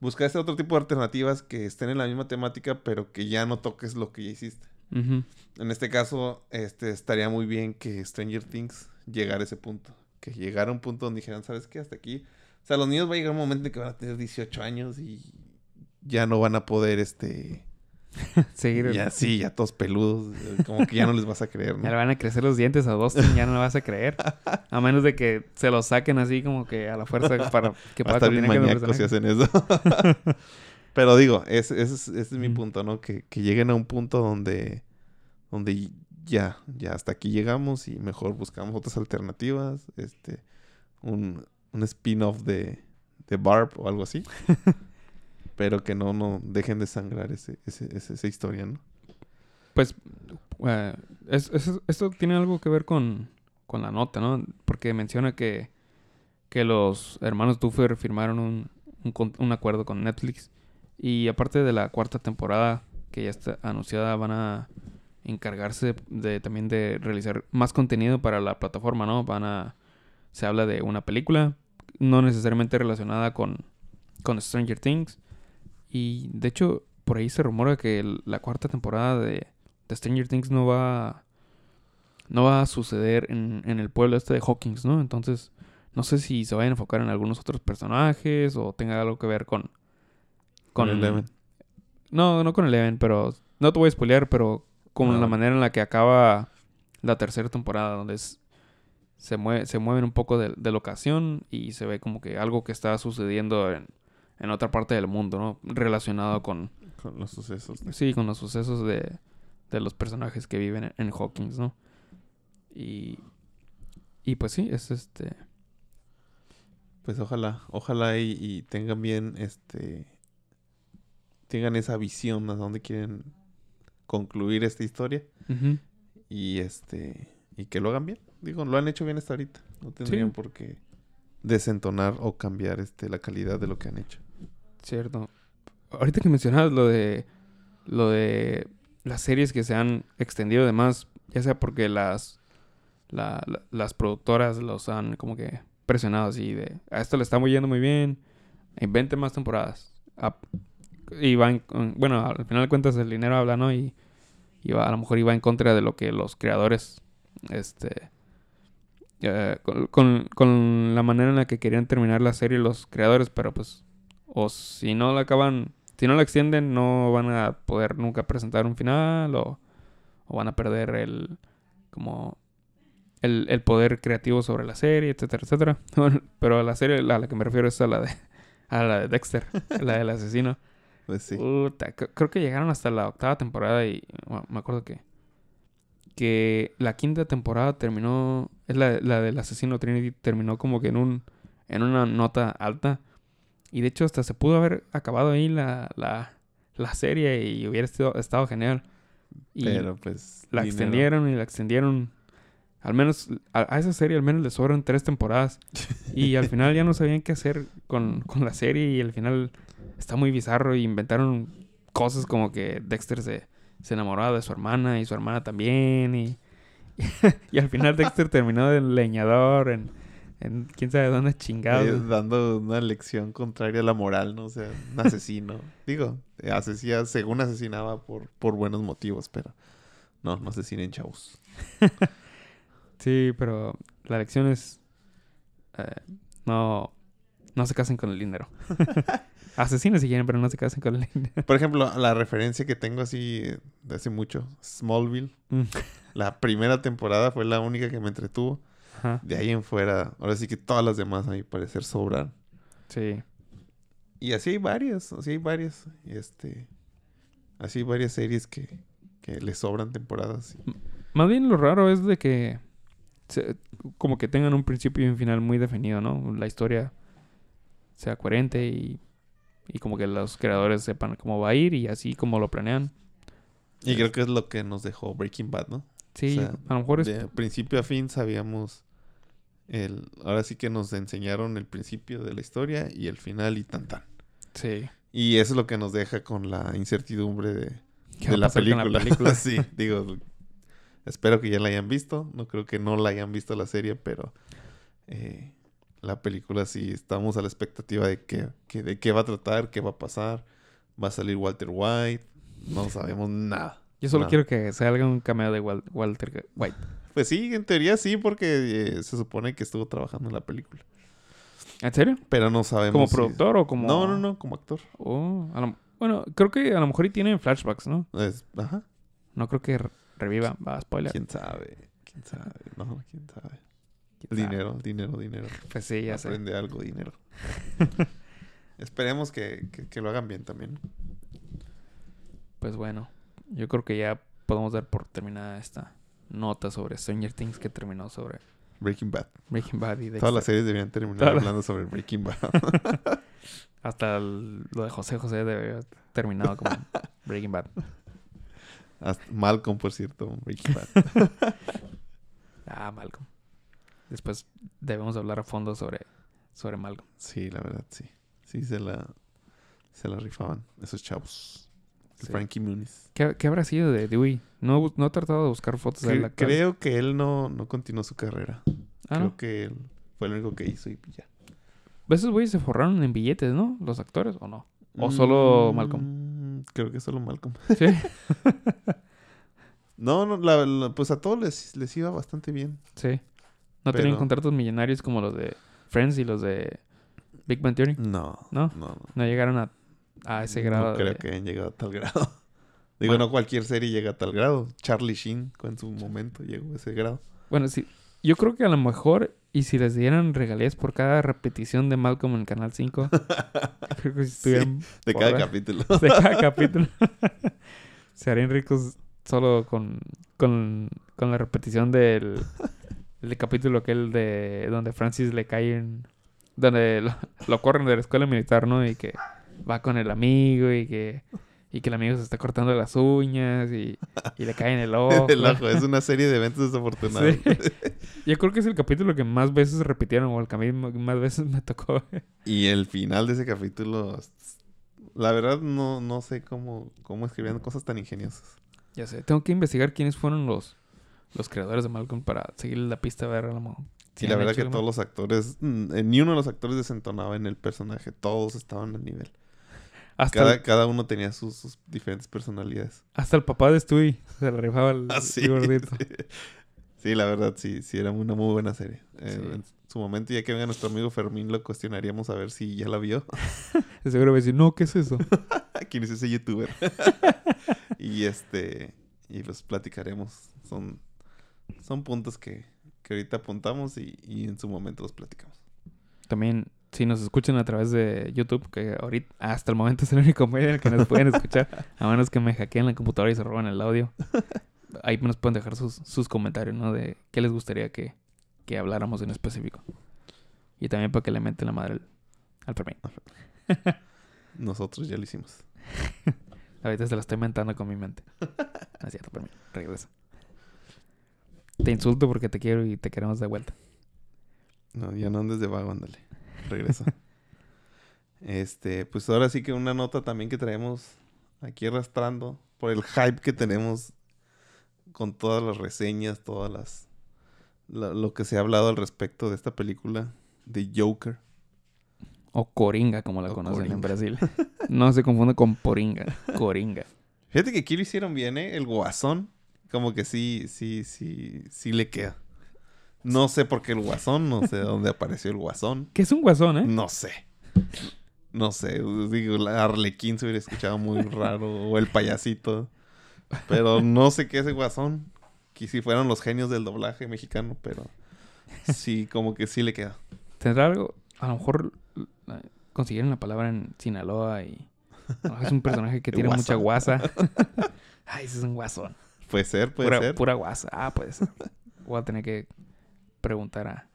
buscar este otro tipo de alternativas que estén en la misma temática, pero que ya no toques lo que ya hiciste. En este caso, este, estaría muy bien que Stranger Things llegara a ese punto. Que llegara a un punto donde dijeran, ¿sabes qué? Hasta aquí. O sea, los niños va a llegar un momento en que van a tener 18 años y ya no van a poder, este... Seguir. Ya, sí, ya todos peludos. eh, Como que ya no les vas a creer, ¿no? Ya le van a crecer los dientes a Dustin, ya no lo vas a creer. A menos de que se los saquen así como que a la fuerza para que pueda estar bien maníacos si hacen eso. Pero digo, ese, es, ese es mi punto, ¿no? Que, que lleguen a un punto donde, donde ya, ya hasta aquí llegamos y mejor buscamos otras alternativas. Este, un, un spin-off de, de Barb o algo así. Pero que no, no dejen de sangrar ese, ese, ese- esa historia, ¿no? Pues eh, es- es- esto tiene algo que ver con, con la nota, ¿no? Porque menciona que, que los hermanos Duffer firmaron un, un acuerdo con Netflix. Y aparte de la cuarta temporada que ya está anunciada, van a encargarse de, también de realizar más contenido para la plataforma, ¿no? Van a... Se habla de una película, no necesariamente relacionada con, con Stranger Things. Y de hecho, por ahí se rumora que la cuarta temporada de, de Stranger Things no va no va a suceder en, en el pueblo este de Hawkins, ¿no? Entonces, no sé si se vayan a enfocar en algunos otros personajes o tenga algo que ver con Con Eleven. No, no con Eleven, pero no te voy a spoilear, pero con Ah, la manera en la que acaba la tercera temporada, donde es- se, mueve, se mueven un poco de, de locación y se ve como que algo que está sucediendo en, en otra parte del mundo, ¿no? Relacionado con, Con los sucesos. de- Sí, con los sucesos de, de los personajes que viven en, en Hawkins, ¿no? Y, y pues sí, es este... Pues ojalá, ojalá y, y tengan bien, este, tengan esa visión a dónde quieren concluir esta historia y este, y que lo hagan bien. Digo, lo han hecho bien hasta ahorita. No tendrían por qué desentonar o cambiar este la calidad de lo que han hecho. Cierto. Ahorita que mencionabas lo de... Lo de las series que se han extendido de más, ya sea porque las... la- la- las productoras los han como que presionado así de... A esto le está yendo muy bien. Invente más temporadas. Y bueno, al final de cuentas el dinero habla, ¿no? Y, y va- a lo mejor iba en contra de lo que los creadores, este, eh, con, con- la manera en la que querían terminar la serie los creadores, pero pues, o si no la acaban, si no la extienden, no van a poder nunca presentar un final, o, o van a perder el, como, el, el poder creativo sobre la serie, etcétera, etcétera. pero la serie a la que me refiero es la de, a la de Dexter, la del asesino. Pues sí. Puta, cre- creo que llegaron hasta la octava temporada y bueno, me acuerdo que que la quinta temporada terminó, es la, la del asesino Trinity, terminó como que en un en una nota alta. Y de hecho hasta se pudo haber acabado ahí la, la, la serie y hubiera estado, estado genial. Y Pero pues. la dinero. extendieron y la extendieron. Al menos a, a esa serie al menos le sobran tres temporadas. Y al final ya no sabían qué hacer con, con la serie y al final está muy bizarro y inventaron cosas como que Dexter se, se enamoraba de su hermana y su hermana también y, y al final Dexter terminó de leñador en, en quién sabe dónde chingado. Eh, dando una lección contraria a la moral, ¿no? O sea, un asesino. Digo, eh, asesina, según asesinaba por, por buenos motivos, pero no, no asesinen chavos. Sí, pero la lección es eh, no, no se casen con el dinero. Asesinos si quieren, pero no se casen con el dinero. Por ejemplo, la referencia que tengo así de hace mucho, Smallville. Mm. La primera temporada fue la única que me entretuvo. Ajá. De ahí en fuera, ahora sí que todas las demás a mi parecer sobran. Sí. Y así hay varias, así hay varias. Este, así hay varias series que, que le sobran temporadas. Más bien lo raro es de que se- como que tengan un principio y un final muy definido, ¿no? La historia sea coherente y, y como que los creadores sepan cómo va a ir y así como lo planean. Y creo que es lo que nos dejó Breaking Bad, ¿no? Sí, O sea, a lo mejor es... De principio a fin sabíamos el... Ahora sí que nos enseñaron el principio de la historia y el final y tan tan. Sí. Y eso es lo que nos deja con la incertidumbre de, ¿Qué de va a la película. la película? sí, digo, espero que ya la hayan visto. No creo que no la hayan visto la serie, pero eh, la película sí estamos a la expectativa de que, que- de qué va a tratar, qué va a pasar. Va a salir Walter White. No sabemos nada. Yo solo nada. quiero que salga un cameo de Wal- Walter White. Pues sí, en teoría sí, porque eh, se supone que estuvo trabajando en la película. ¿En serio? Pero no sabemos. ¿Como si- productor o como...? No, no, no, como actor. Oh, lo- Bueno, creo que a lo mejor y tienen flashbacks, ¿no? Es- ajá. No creo que reviva. Va, spoiler. ¿Quién sabe? ¿Quién sabe? No, ¿quién sabe? ¿Quién sabe? Dinero, dinero, dinero. Pues sí, ya sé. Aprende algo, dinero. Esperemos que, que- que lo hagan bien también. Pues bueno, yo creo que ya podemos dar por terminada esta nota sobre Stranger Things que terminó sobre Breaking Bad. Breaking Bad y Dexter. Todas las series deberían terminar Todas las- hablando sobre Breaking Bad. Hasta el- lo de José José debe haber terminado como Breaking Bad. Hasta Malcolm, por cierto, Breaking Bad. Ah, Malcolm. Después debemos hablar a fondo sobre, sobre Malcolm. Sí, la verdad, sí. Sí, se la, se la rifaban esos chavos. Sí. Frankie Muniz. ¿Qué, qué habrá sido de Dewey? No, no he tratado de buscar fotos de Cre- él creo que él no, no continuó su carrera. Ah, creo ¿no? que él fue el único que hizo y ya. Esos güeyes se forraron en billetes, ¿no? Los actores, ¿o no? ¿O solo Mm, Malcolm? Creo que solo Malcolm. Sí. No, no, la- la- pues a todos les, les iba bastante bien. Sí. No tenían Pero- contratos millonarios como los de Friends y los de Big Bang Theory. No. ¿No? No, no. No llegaron a, a ese grado. No creo de- que hayan llegado a tal grado. Digo, Bueno. no cualquier serie llega a tal grado. Charlie Sheen, en su momento, llegó a ese grado. Bueno, sí. Yo creo que a lo mejor, y si les dieran regalías por cada repetición de Malcolm en Canal 5, creo que si estuvieran De cada capítulo. de cada capítulo, se harían ricos solo con, con, con la repetición del, del capítulo aquel de donde Francis le cae en... Donde lo, lo corren de la escuela militar, ¿no? Y que va con el amigo y que... Y que el amigo se está cortando las uñas y, y le cae en el ojo. El ojo, es una serie de eventos desafortunados. Sí. Yo creo que es el capítulo que más veces repitieron o el que a mí más veces me tocó. Y el final de ese capítulo, la verdad no, no sé cómo, cómo escribían cosas tan ingeniosas. ya sé, tengo que investigar quiénes fueron los, los creadores de Malcolm para seguir la pista a ver a lo y la verdad que todos los actores, mm, eh, ni uno de los actores desentonaba en el personaje, todos estaban al nivel. Hasta, Cada, el, cada uno tenía sus, sus diferentes personalidades. hasta el papá de Stewie se le rifaba el, Ah, sí, el gordito. sí. Sí, la verdad, sí, sí, era una muy buena serie. Eh, Sí. En su momento, ya que venga nuestro amigo Fermín, lo cuestionaríamos a ver si ya la vio. Seguro va a decir, no, ¿qué es eso? ¿Quién es ese youtuber? y este, y pues platicaremos. Son, son puntos que, que ahorita apuntamos y, y en su momento los platicamos. También, si nos escuchan a través de YouTube, que ahorita, hasta el momento es el único medio en el que nos pueden escuchar, a menos que me hackeen la computadora y se roban el audio. ahí nos pueden dejar sus, sus comentarios, ¿no? De qué les gustaría que, que habláramos en específico. Y también para que le meten la madre al, al Fermín. Nosotros ya lo hicimos. Ahorita se la estoy mentando con mi mente. No es cierto, Fermín. Regresa. Te insulto porque te quiero y te queremos de vuelta. No, ya no andes de vago, ándale. Regresa. este, pues ahora sí que una nota también que traemos aquí arrastrando por el hype que tenemos con todas las reseñas, todas las la- lo que se ha hablado al respecto de esta película de Joker. O Coringa, como la O conocen en. Brasil. No se confunde con Poringa. Coringa. Fíjate que aquí lo hicieron bien, ¿eh? El guasón, como que sí, sí, sí, sí le queda. No sé por qué el guasón, no sé de dónde apareció el guasón. Que es un guasón, ¿eh? No sé. No sé, digo, la Arlequín se hubiera escuchado muy raro, o el payasito. Pero no sé qué es el guasón. Que si fueron los genios del doblaje mexicano, pero sí, como que sí le queda. ¿Tendrá algo? A lo mejor consiguieron la palabra en Sinaloa y... es un personaje que tiene mucha guasa. Ay, ese es un guasón. Puede ser, puede Pura, ser. pura guasa. Ah, puede ser. Voy a tener que preguntar a,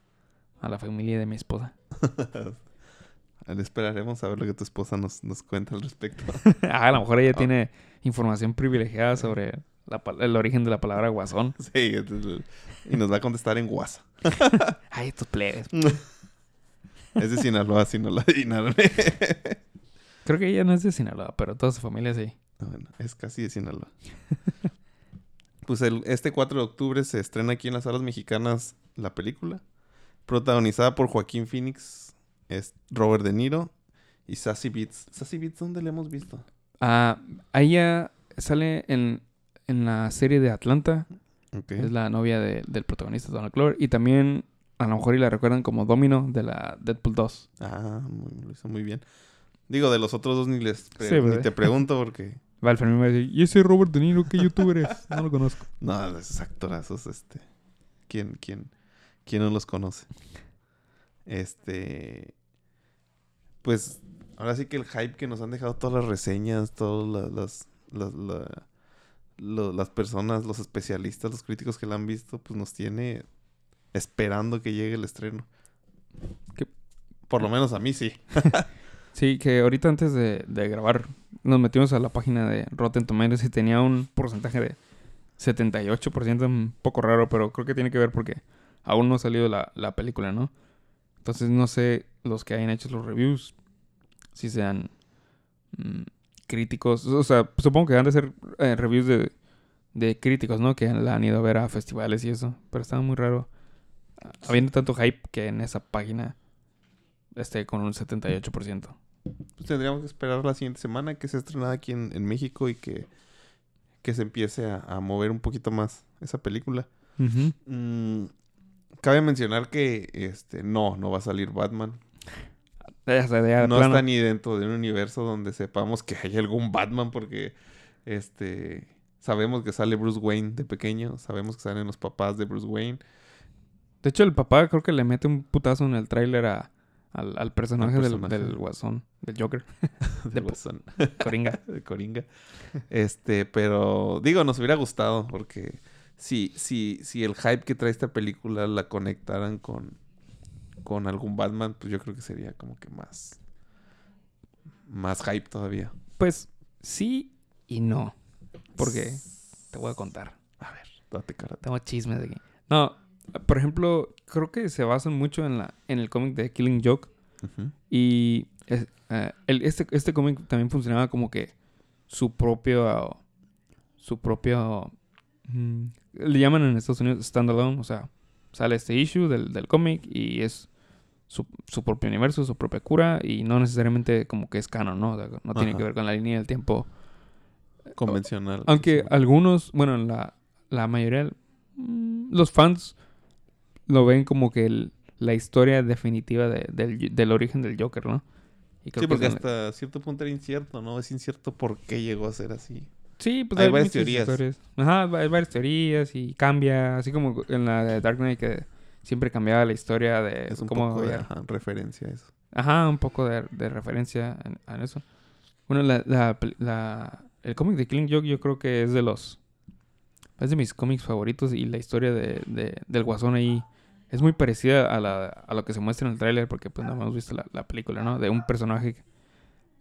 a la familia de mi esposa. Esperaremos a ver lo que tu esposa nos, nos cuenta al respecto. ah, a lo mejor ella tiene información privilegiada sobre la el origen de la palabra guasón. sí, y nos va a contestar en guasa. Ay, estos plebes. Es de Sinaloa, si no lo adivinaron. Creo que ella no es de Sinaloa, pero toda su familia sí. Bueno, es casi de Sinaloa. Pues el, este 4 de octubre se estrena aquí en las salas mexicanas la película. Protagonizada por Joaquín Phoenix, es Robert De Niro y Sassy Beats. ¿Sassy Beats dónde la hemos visto? Ah, ella sale en, en la serie de Atlanta. Ok. Es la novia de- del protagonista Donald Glover. Y también, a lo mejor y la recuerdan como Domino de la Deadpool 2. Ah, muy- lo hizo muy bien. Digo, de los otros dos ni les pre- Sí, ni te pregunto porque... Va, el Fermín va a decir, ¿y ese Robert De Niro qué youtuber es? No lo conozco. No, esos actorazos, este... ¿Quién, quién, quién no los conoce? Este... Pues ahora sí que el hype que nos han dejado todas las reseñas, todas la- las, las, la- lo- las personas, los especialistas, los críticos que la han visto, pues nos tiene esperando que llegue el estreno. Que- Por lo menos a mí sí. Sí, que ahorita antes de, de grabar nos metimos a la página de Rotten Tomatoes y tenía un porcentaje de 78%, un poco raro, pero creo que tiene que ver porque aún no ha salido la, la película, ¿no? Entonces no sé los que hayan hecho los reviews, si sean mm, críticos, o sea, supongo que han de ser eh, reviews de, de críticos, ¿no? Que la han ido a ver a festivales y eso, pero estaba muy raro. ah, Habiendo tanto hype que en esa página esté con un 78%. Pues tendríamos que esperar la siguiente semana que se estrenada aquí en, en México y que, que se empiece a, a mover un poquito más esa película. Mm, cabe mencionar que este no, no va a salir Batman. Ya ya no plano. está ni dentro de un universo donde sepamos que hay algún Batman porque este sabemos que sale Bruce Wayne de pequeño, sabemos que salen los papás de Bruce Wayne. De hecho, el papá creo que le mete un putazo en el tráiler a- al, al personaje, del-. Del, guasón, del Joker, de De- Guasón. Coringa. de Coringa. Este, pero digo, nos hubiera gustado porque si, si, si el hype que trae esta película la conectaran con, con algún Batman, pues yo creo que sería como que más, más hype todavía. Pues sí y no. Porque te voy a contar. A ver, date cara. Tengo chismes de aquí. No, por ejemplo, creo que se basan mucho en, la, en el cómic de Killing Joke. Y es- eh, el- este, este cómic también funcionaba como que su propio. Su propio. mm, le llaman en Estados Unidos standalone. O sea, sale este issue del, del cómic y es su, su propio universo, su propia cura. Y no necesariamente como que es canon, ¿no? O sea, no tiene que ver con la línea del tiempo. Convencional. Aunque sí. algunos, bueno, la, la mayoría, mm, los fans lo ven como que el- la historia definitiva de- del, del origen del Joker, ¿no? Y creo Sí, que porque hasta cierto punto era incierto, ¿no? Es incierto por qué llegó a ser así. Sí, pues hay hay, varias teorías. historias. Ajá, hay varias teorías y cambia, así como en la de Dark Knight que siempre cambiaba la historia de Es un cómo poco de ajá, referencia a eso. Ajá, un poco de, de referencia en, en eso. Bueno, la, la- el cómic de Killing Joke yo creo que es de los es de mis cómics favoritos y la historia de, de- del Guasón ahí es muy parecida a, la, a lo que se muestra en el tráiler porque pues no hemos visto la, la película, ¿no? De un personaje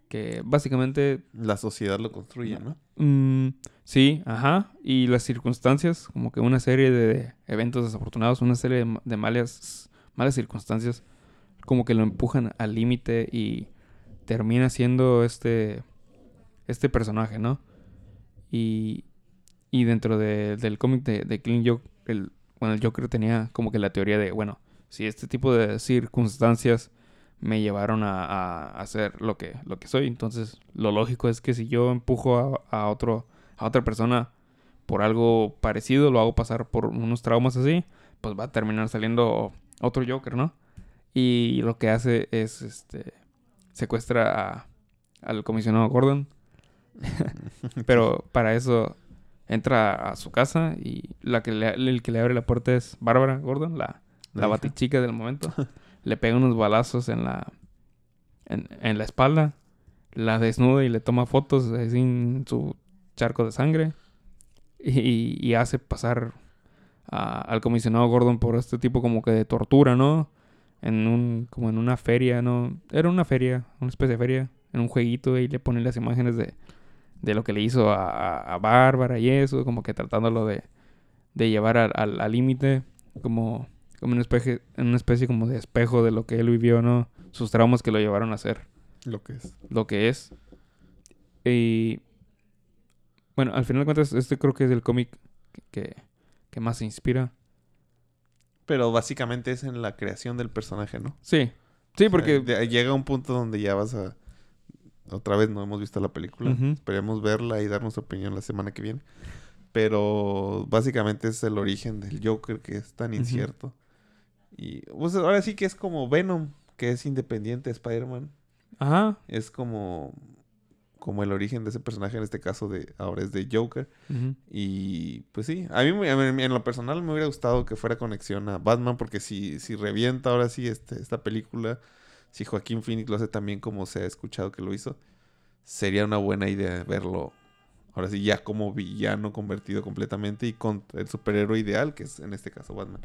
que básicamente La sociedad lo construye, ¿no? Mm, sí, ajá. Y las circunstancias, como que una serie de eventos desafortunados, una serie de, ma- de malas, malas circunstancias, como que lo empujan al límite y termina siendo este, este personaje, ¿no? Y, y dentro de- del cómic de, de Killing Joke, el, el Joker tenía como que la teoría de, bueno, si este tipo de circunstancias me llevaron a, a hacer lo que, lo que soy. Entonces, lo lógico es que si yo empujo a, a otro, a otra persona por algo parecido, lo hago pasar por unos traumas así, pues va a terminar saliendo otro Joker, ¿no? Y lo que hace es, este, secuestra a- al comisionado Gordon. Pero para eso entra a su casa y la que le, el que le abre la puerta es Bárbara Gordon, la, La batichica del momento. le pega unos balazos en la en, en la espalda, la desnuda y le toma fotos sin su charco de sangre y, y hace pasar a- al comisionado Gordon por este tipo como que de tortura, ¿no? En un como en una feria, ¿no? Era una feria, una especie de feria, en un jueguito y le pone las imágenes de, de lo que le hizo a, a- Bárbara y eso, como que tratándolo de, de llevar al- límite, como como una especie, una especie como de espejo de lo que él vivió, ¿no? Sus traumas que lo llevaron a ser Lo que es. lo que es. Y bueno, al final de cuentas, este creo que es el cómic que, que más se inspira. Pero básicamente es en la creación del personaje, ¿no? Sí, sí, O sea, porque... llega un punto donde ya vas a... Otra vez no hemos visto la película. Esperemos verla y dar nuestra opinión la semana que viene. Pero básicamente es el origen del Joker que es tan incierto. Y pues ahora sí que es como Venom, que es independiente de Spider-Man. Ajá. Es como, como el origen de ese personaje, en este caso de ahora es de Joker. Y pues sí, a mí, me- a mí en lo personal me hubiera gustado que fuera conexión a Batman, porque si, si revienta ahora sí este, esta película, si Joaquín Phoenix lo hace también como se ha escuchado que lo hizo, sería una buena idea verlo ahora sí ya como villano convertido completamente y con el superhéroe ideal, que es en este caso Batman.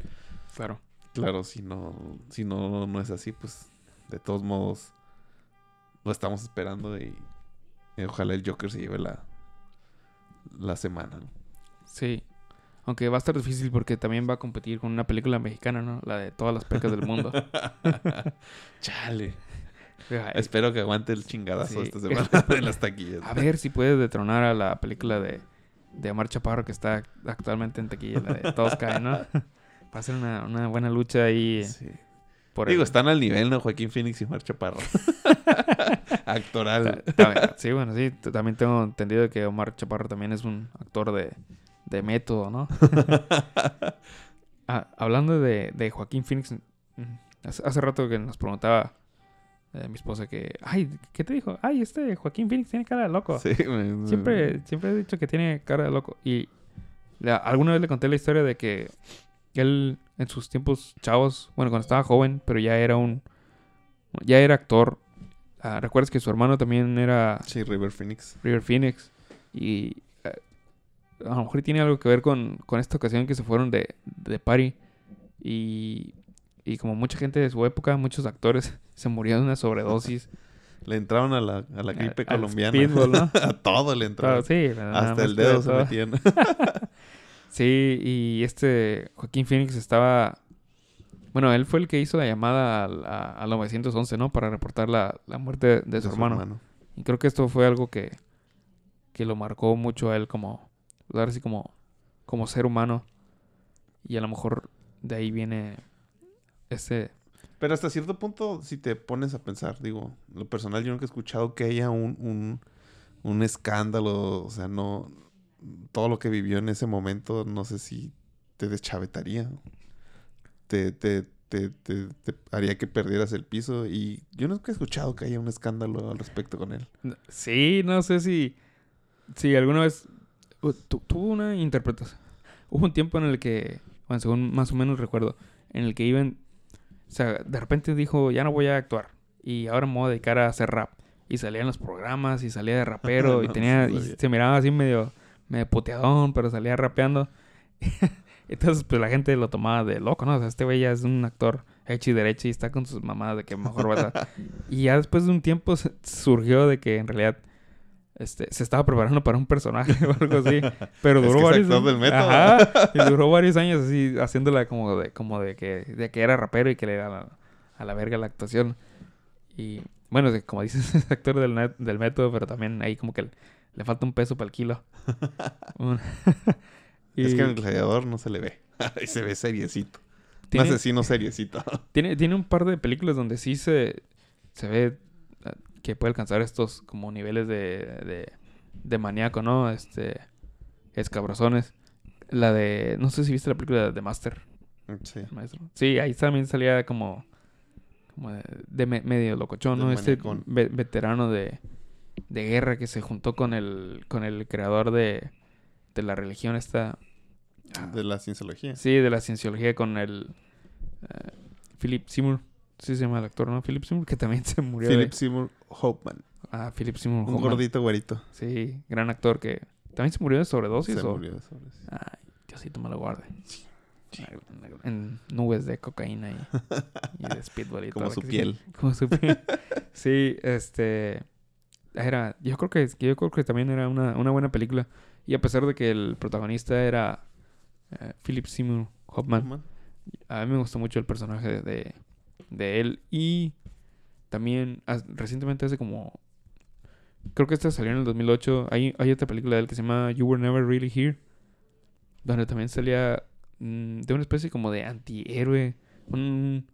Claro. Claro, si no, si no, no es así, pues de todos modos lo estamos esperando y, y ojalá el Joker se lleve la, la semana. ¿no? Sí. Aunque va a estar difícil porque también va a competir con una película mexicana, ¿no? La de todas las pecas del mundo. Chale. Ay, Espero que aguante el chingadazo Sí. esta semana en las taquillas. A ver si puede detronar a la película de, de Omar Chaparro que está actualmente en taquilla, la de Todos caen, ¿no? Va a ser una, una buena lucha ahí Sí. por Digo, el- están al nivel, ¿no? Joaquín Phoenix y Mar Chaparro. Actoral. Sí, bueno, sí. También tengo entendido que Omar Chaparro también es un actor de, de método, ¿no? Ah, hablando de, de Joaquín Phoenix, hace, hace rato que nos preguntaba eh, mi esposa que, ay, ¿qué te dijo? Ay, este Joaquín Phoenix tiene cara de loco. Sí, me- Siempre, siempre he dicho que tiene cara de loco. Y la- alguna vez le conté la historia de que él en sus tiempos chavos, bueno, cuando estaba joven, pero ya era un, ya era actor. Ah, ¿Recuerdas que su hermano también era Sí, River Phoenix. River Phoenix? Y a lo mejor tiene algo que ver con, con esta ocasión que se fueron de, de party. Y, y como mucha gente de su época, muchos actores se murieron de una sobredosis. Le entraron a la, a la gripe colombiana. speedball, ¿no? a todo le entraron. Claro, sí. nada Hasta el dedo se metían. Sí, y este Joaquín Phoenix estaba... Bueno, él fue el que hizo la llamada al, a, al 911, ¿no? Para reportar la, la muerte de, su, hermano. Y creo que esto fue algo que, que lo marcó mucho a él como... pues, Ahora sí como, como ser humano. Y a lo mejor de ahí viene ese... Pero hasta cierto punto, si te pones a pensar, digo, lo personal, yo nunca he escuchado que haya un, un, un escándalo, o sea, no, todo lo que vivió en ese momento, no sé si te deschavetaría, te, te, te, te, te haría que perdieras el piso y yo nunca he escuchado que haya un escándalo al respecto con él. Sí, no sé si... Si alguna vez... tu- tuvo una interpretación. Hubo un tiempo en el que... Bueno, según más o menos recuerdo. En el que iban... O sea, de repente dijo, ya no voy a actuar. Y ahora me voy a dedicar a hacer rap. Y salía en los programas y salía de rapero. y No, tenía... sí y se miraba así medio... medio puteadón, pero salía rapeando. Entonces, pues la gente lo tomaba de loco, ¿no? O sea, este güey ya es un actor hecho y derecho y está con sus mamadas de que mejor va a. Y ya después de un tiempo surgió de que en realidad este, se estaba preparando para un personaje o algo así. Pero Es duró que varios actor del método. Ajá, y duró varios años así haciéndola como de, como de que, de que era rapero y que le era a la, a la verga la actuación. Y bueno, como dices, es actor del, net- del método, pero también ahí como que le, le falta un peso para el kilo. Es y que en el gladiador no se le ve. Ahí se ve seriecito. Un asesino seriecito. tiene, tiene un par de películas donde sí se, se ve que puede alcanzar estos como niveles de, de, de maníaco, ¿no? Este, escabrozones. La de, no sé si viste la película de Master. Sí. maestro. Sí, ahí también salía como, como de, de me- medio locochón, ¿no? Este ve- veterano de, de guerra que se juntó con el, con el creador de, de la religión esta. De la cienciología. Sí, de la cienciología con el eh, Philip Seymour. Sí se llama el actor, ¿no? Philip Seymour, que también se murió. de- Philip Seymour Hoffman. Ah, Philip Seymour. Un Hoffman. gordito güerito. Sí, gran actor que también se murió de sobredosis. Se o... murió de sobres. Ay, Diosito me lo guarde. En nubes de cocaína y, y de speedball y Como su piel. sí. Como su piel. sí, este... Era... Yo creo que, yo creo que también era una, una buena película. Y a pesar de que el protagonista era eh, Philip Seymour Hoffman, Hoffman. a mí me gustó mucho el personaje de, de él. Y también recientemente hace como... Creo que esta salió en el 2008. Hay, hay otra película de él que se llama You Were Never Really Here. Donde también salía mm, de una especie como de antihéroe. Un,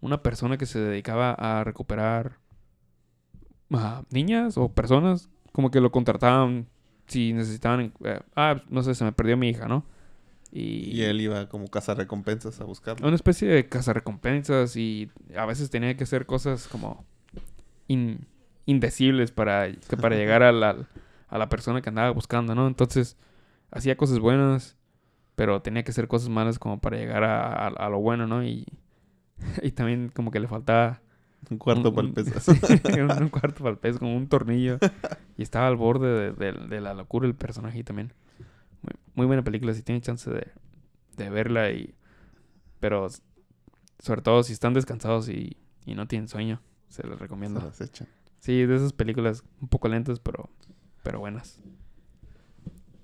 una persona que se dedicaba a recuperar a niñas o personas. Como que lo contrataban si necesitaban... eh, ah, no sé, se me perdió mi hija, ¿no? Y él iba como recompensas a buscarlo. una especie de cazarrecompensas y a veces tenía que hacer cosas como in- indecibles para, que para llegar a la, a la persona que andaba buscando, ¿no? Entonces hacía cosas buenas, pero tenía que hacer cosas malas como para llegar a, a- a lo bueno, ¿no? Y, y también como que le faltaba Un cuarto para el un- peso. un, cuarto para el peso, como un tornillo. Y estaba al borde de, de- de la locura el personaje también. Muy, muy buena película, si tienen chance de, de verla y... Pero sobre todo si están descansados y, y no tienen sueño, se les Se recomiendo. las echan. Sí, de esas películas un poco lentas, pero, pero buenas.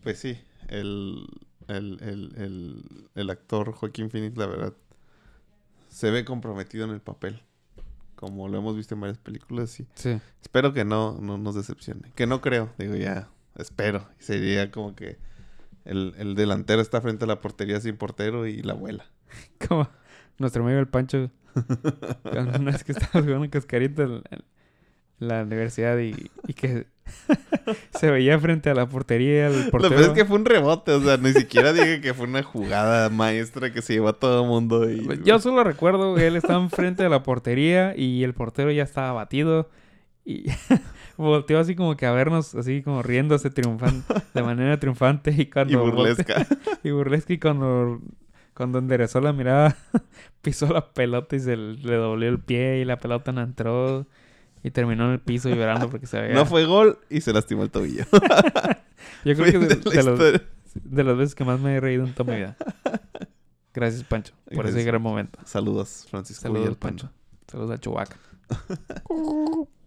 Pues sí, el, el, el, el, el actor Joaquín Phoenix, la verdad, se ve comprometido en el papel. Como lo hemos visto en varias películas y Sí. espero que no, no nos decepcione. Que no creo, digo ya, espero. Sería como que el, el delantero está frente a la portería sin portero y la abuela. Como nuestro amigo el Pancho, una vez que estaba jugando cascarita en, en la universidad y, y que se veía frente a la portería el Lo portero. peor es que fue un rebote, o sea, ni siquiera dije que fue una jugada maestra que se llevó a todo el mundo. Y... Pues, Yo solo recuerdo que él estaba enfrente de la portería y el portero ya estaba batido y volteó así como que a vernos, así como riéndose triunfante, de manera triunfante y cuando y burlesca. y burlesca y cuando cuando enderezó la mirada pisó la pelota y se le dobló el pie y la pelota no entró y terminó en el piso vibrando porque se veía No fue gol y se lastimó el tobillo. yo creo que de, de los- de las veces que más me he reído en toda mi vida gracias Pancho por ese gran momento Saludos, Francisco saludos Villalpando. Pancho saludos a Chubaca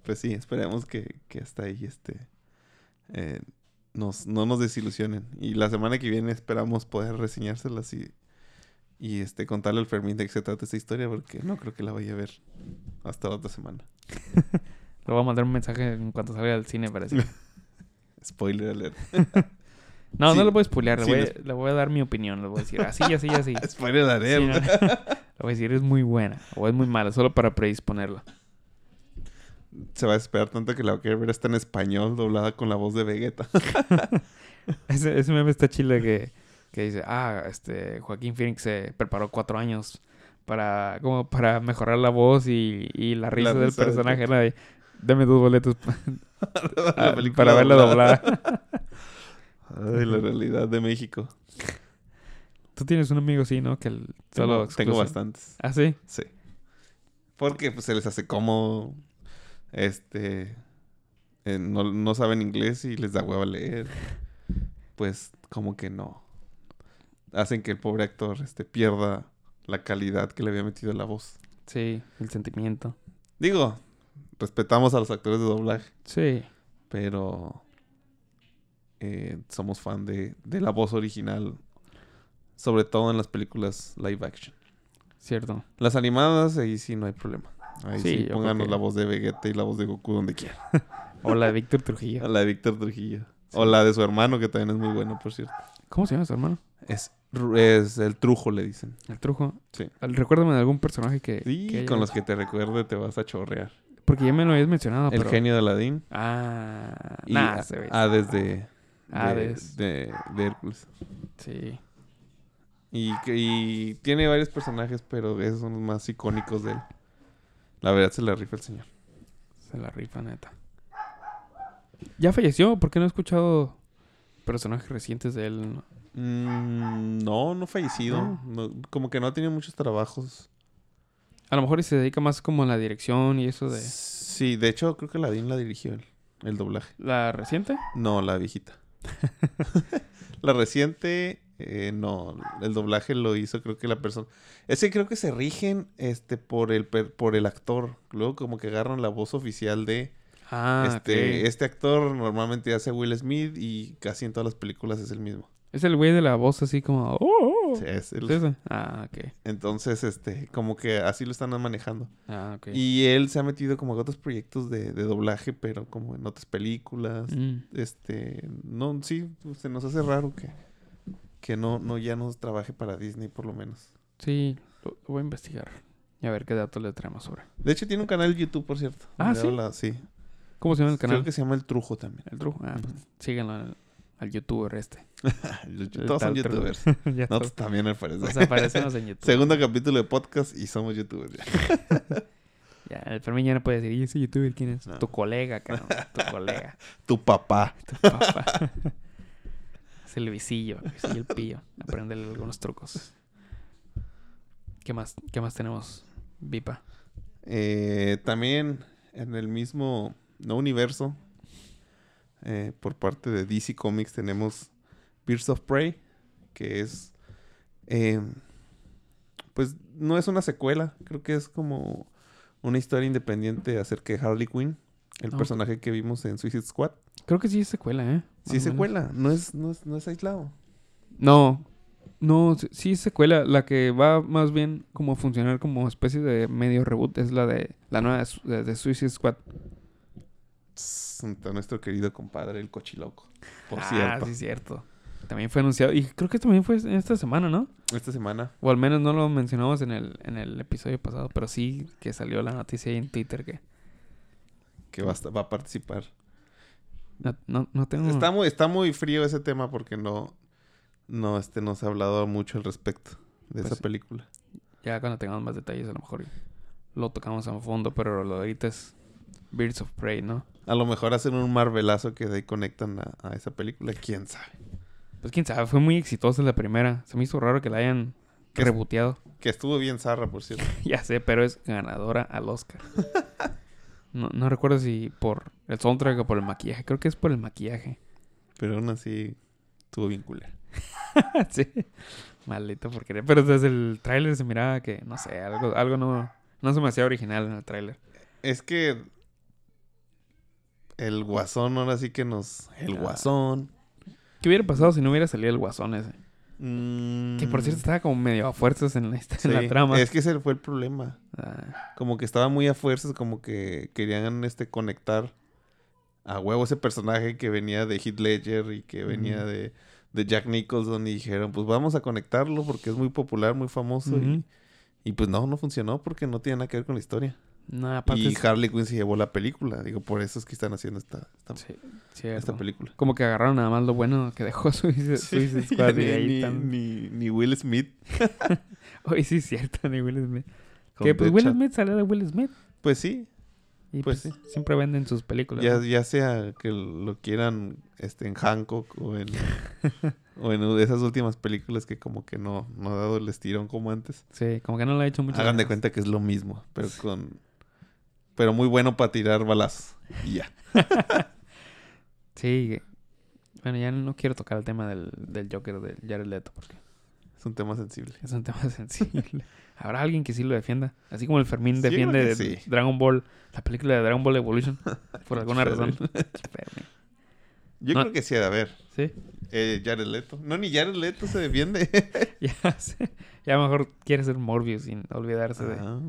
Pues sí, esperemos que, que hasta ahí este eh, nos, no nos desilusionen. Y la semana que viene esperamos poder reseñárselas y, y este contarle al Fermín de qué se trata esta historia, porque no creo que la vaya a ver hasta la otra semana. Le voy a mandar un mensaje en cuanto salga del cine, parece. Spoiler alert. No, Sí, no le voy a spoilear, le, sí, voy, le voy a dar mi opinión. Le voy a decir así, así, así. Spoiler Sí, alert. no, no. Le voy a decir es muy buena o es muy mala, solo para predisponerla. Se va a esperar tanto que la va a querer ver hasta en español, doblada con la voz de Vegeta. Ese, ese meme está chile que, que dice, ah, este, Joaquín Phoenix se preparó cuatro años para, como para mejorar la voz y, y la risa del risa personaje. ¿no? Y, Deme dos boletos ah, para verla doblada. Ay, la realidad de México. Tú tienes un amigo así, ¿no? Que el, solo Tengo, bastantes. ¿Ah, sí? Sí. Porque pues, se les hace cómodo. Este. eh, no, no saben inglés y les da hueva leer. pues como que no. Hacen que el pobre actor este, pierda la calidad que le había metido la voz. Sí, el sentimiento. Digo, respetamos a los actores de doblaje, Sí. pero eh, somos fan de, de la voz original, sobre todo en las películas live action. Cierto. Las animadas, ahí sí no hay problema. Ahí Sí, pónganos que- la voz de Vegeta y la voz de Goku donde quieran. O la de Víctor Trujillo. La de Víctor Trujillo. O la de su hermano, que también es muy bueno, por cierto. ¿Cómo se llama su hermano? Es, es el trujo, le dicen. El Trujo. Sí. Recuérdame de algún personaje que. Sí, que con los que te recuerde te vas a chorrear. Porque ya me lo habías mencionado, el pero. genio de Aladín. Ah. Y nah, se ve. Hades de, de, Hades. de, de Hércules. Sí. Y, y tiene varios personajes, pero esos son los más icónicos de él. La verdad se la rifa el señor. Se la rifa, neta. ¿Ya falleció? ¿Por qué no he escuchado personajes recientes de él? Mm, no, no fallecido. No, como que no ha tenido muchos trabajos. A lo mejor se dedica más como a la dirección y eso de... Sí, de hecho creo que Aladín la dirigió él, el doblaje. ¿La reciente? No, la viejita. la reciente, eh, no, el doblaje lo hizo creo que la persona. Es que creo que se rigen este por el por el actor. Luego como que agarran la voz oficial de Ah, este este actor normalmente hace Will Smith y casi en todas las películas es el mismo. Es el güey de la voz así como... "Oh, oh". Sí, es el-. Ah, ok. Entonces, este, como que así lo están manejando. Ah, ok. Y él se ha metido como a otros proyectos de, de doblaje, pero como en otras películas. Mm. Este, no, sí, pues, se nos hace raro que, que no, no ya no trabaje para Disney por lo menos. Sí, lo, lo voy a investigar. Y a ver qué datos le traemos sobre. De hecho tiene un canal de YouTube, por cierto. Ah, ¿sí? habla- sí. ¿Cómo se llama el canal? Creo que se llama El Trujo también. El truco. Ah, pues síganlo al, al youtuber este. El Todos son youtubers. ya Nosotros también al parecer. Nos aparecemos en YouTube. Segundo capítulo de podcast y somos youtubers. ya. Ya, el Fermín ya no puede decir, ¿y ese youtuber quién es? No. Tu colega, cabrón. Tu colega. Tu papá. Tu papá. Es el visillo. El pillo. Aprenderle algunos trucos. ¿Qué más, qué más tenemos, Vipa? Eh, también en el mismo, no universo, eh, por parte de DC Comics tenemos Birds of Prey, que es, eh, pues no es una secuela, creo que es como una historia independiente acerca de Harley Quinn, el Ah, personaje que vimos en Suicide Squad. Creo que sí es secuela, ¿eh? Sí, o menos. secuela, no es, no es, no es aislado. No, no, sí- es secuela. La que va más bien como a funcionar como especie de medio reboot es la de la nueva de, Su- de- de Suicide Squad. Está nuestro querido compadre, el cochiloco. Por ah, cierto, sí, cierto. También fue anunciado. Y creo que también fue esta semana, ¿no? esta semana O al menos no lo mencionamos en el, en el episodio pasado, pero sí que salió la noticia ahí en Twitter que que va a, va a participar. No, no, no tengo... Está muy, está muy frío ese tema porque no, no, este, no se ha hablado mucho al respecto de Pues esa película. Ya cuando tengamos más detalles a lo mejor lo tocamos a fondo, pero lo de ahorita es Birds of Prey, ¿no? A lo mejor hacen un marvelazo que de ahí conectan a, a esa película, quién sabe. Pues quién sabe, fue muy exitosa la primera. Se me hizo raro que la hayan ¿Qué es? reboteado. Que estuvo bien zarra, por cierto. ya sé, pero es ganadora al Oscar. no, no recuerdo si por el soundtrack o por el maquillaje. Creo que es por el maquillaje. Pero aún así estuvo bien culera. sí. Maldito porquería. Pero desde el tráiler se miraba que, no sé, algo, algo no, no se me hacía original en el tráiler. Es que el guasón ahora sí que nos... El Ah. guasón. ¿Qué hubiera pasado si no hubiera salido el guasón ese? Mm, Que por cierto estaba como medio a fuerzas en la, en la trama. Es que ese fue el problema. Ah, Como que estaba muy a fuerzas, como que querían este conectar a huevo ese personaje que venía de Heath Ledger y que venía de, de Jack Nicholson y dijeron, pues vamos a conectarlo porque es muy popular, muy famoso y, y pues no, no funcionó porque no tiene nada que ver con la historia. No, Y es- Harley Quinn se llevó la película, digo, por eso es que están haciendo esta, esta, Sí, esta película. Como que agarraron nada más lo bueno que dejó Suicide, Suicide Squad ni, ahí ni, ni- ni Will Smith. Oye, sí es cierto, ni Will Smith. Que pues Will. Smith salió de Will Smith. Pues sí, Y Pues pues, siempre venden sus películas. Ya, ¿no? ya sea que lo quieran este, en Hancock o en, o en esas últimas películas que como que no, no ha dado el estirón como antes. Sí, como que no le ha hecho mucho. Hagan de cuenta que es lo mismo, pero con... Pero muy bueno para tirar balazos. Y ya. Sí. Bueno, ya no quiero tocar el tema del, del Joker de Jared Leto porque Es un tema sensible. es un tema sensible. Habrá alguien que sí lo defienda. Así como el Fermín Sí, defiende que sí. Dragon Ball, la película de Dragon Ball Evolution, por alguna razón. Yo No. creo que sí ha de haber. Sí, Eh, Jared Leto. No, ni Jared Leto se defiende. ya sé. Ya mejor quiere ser Morbius sin olvidarse de... Ah,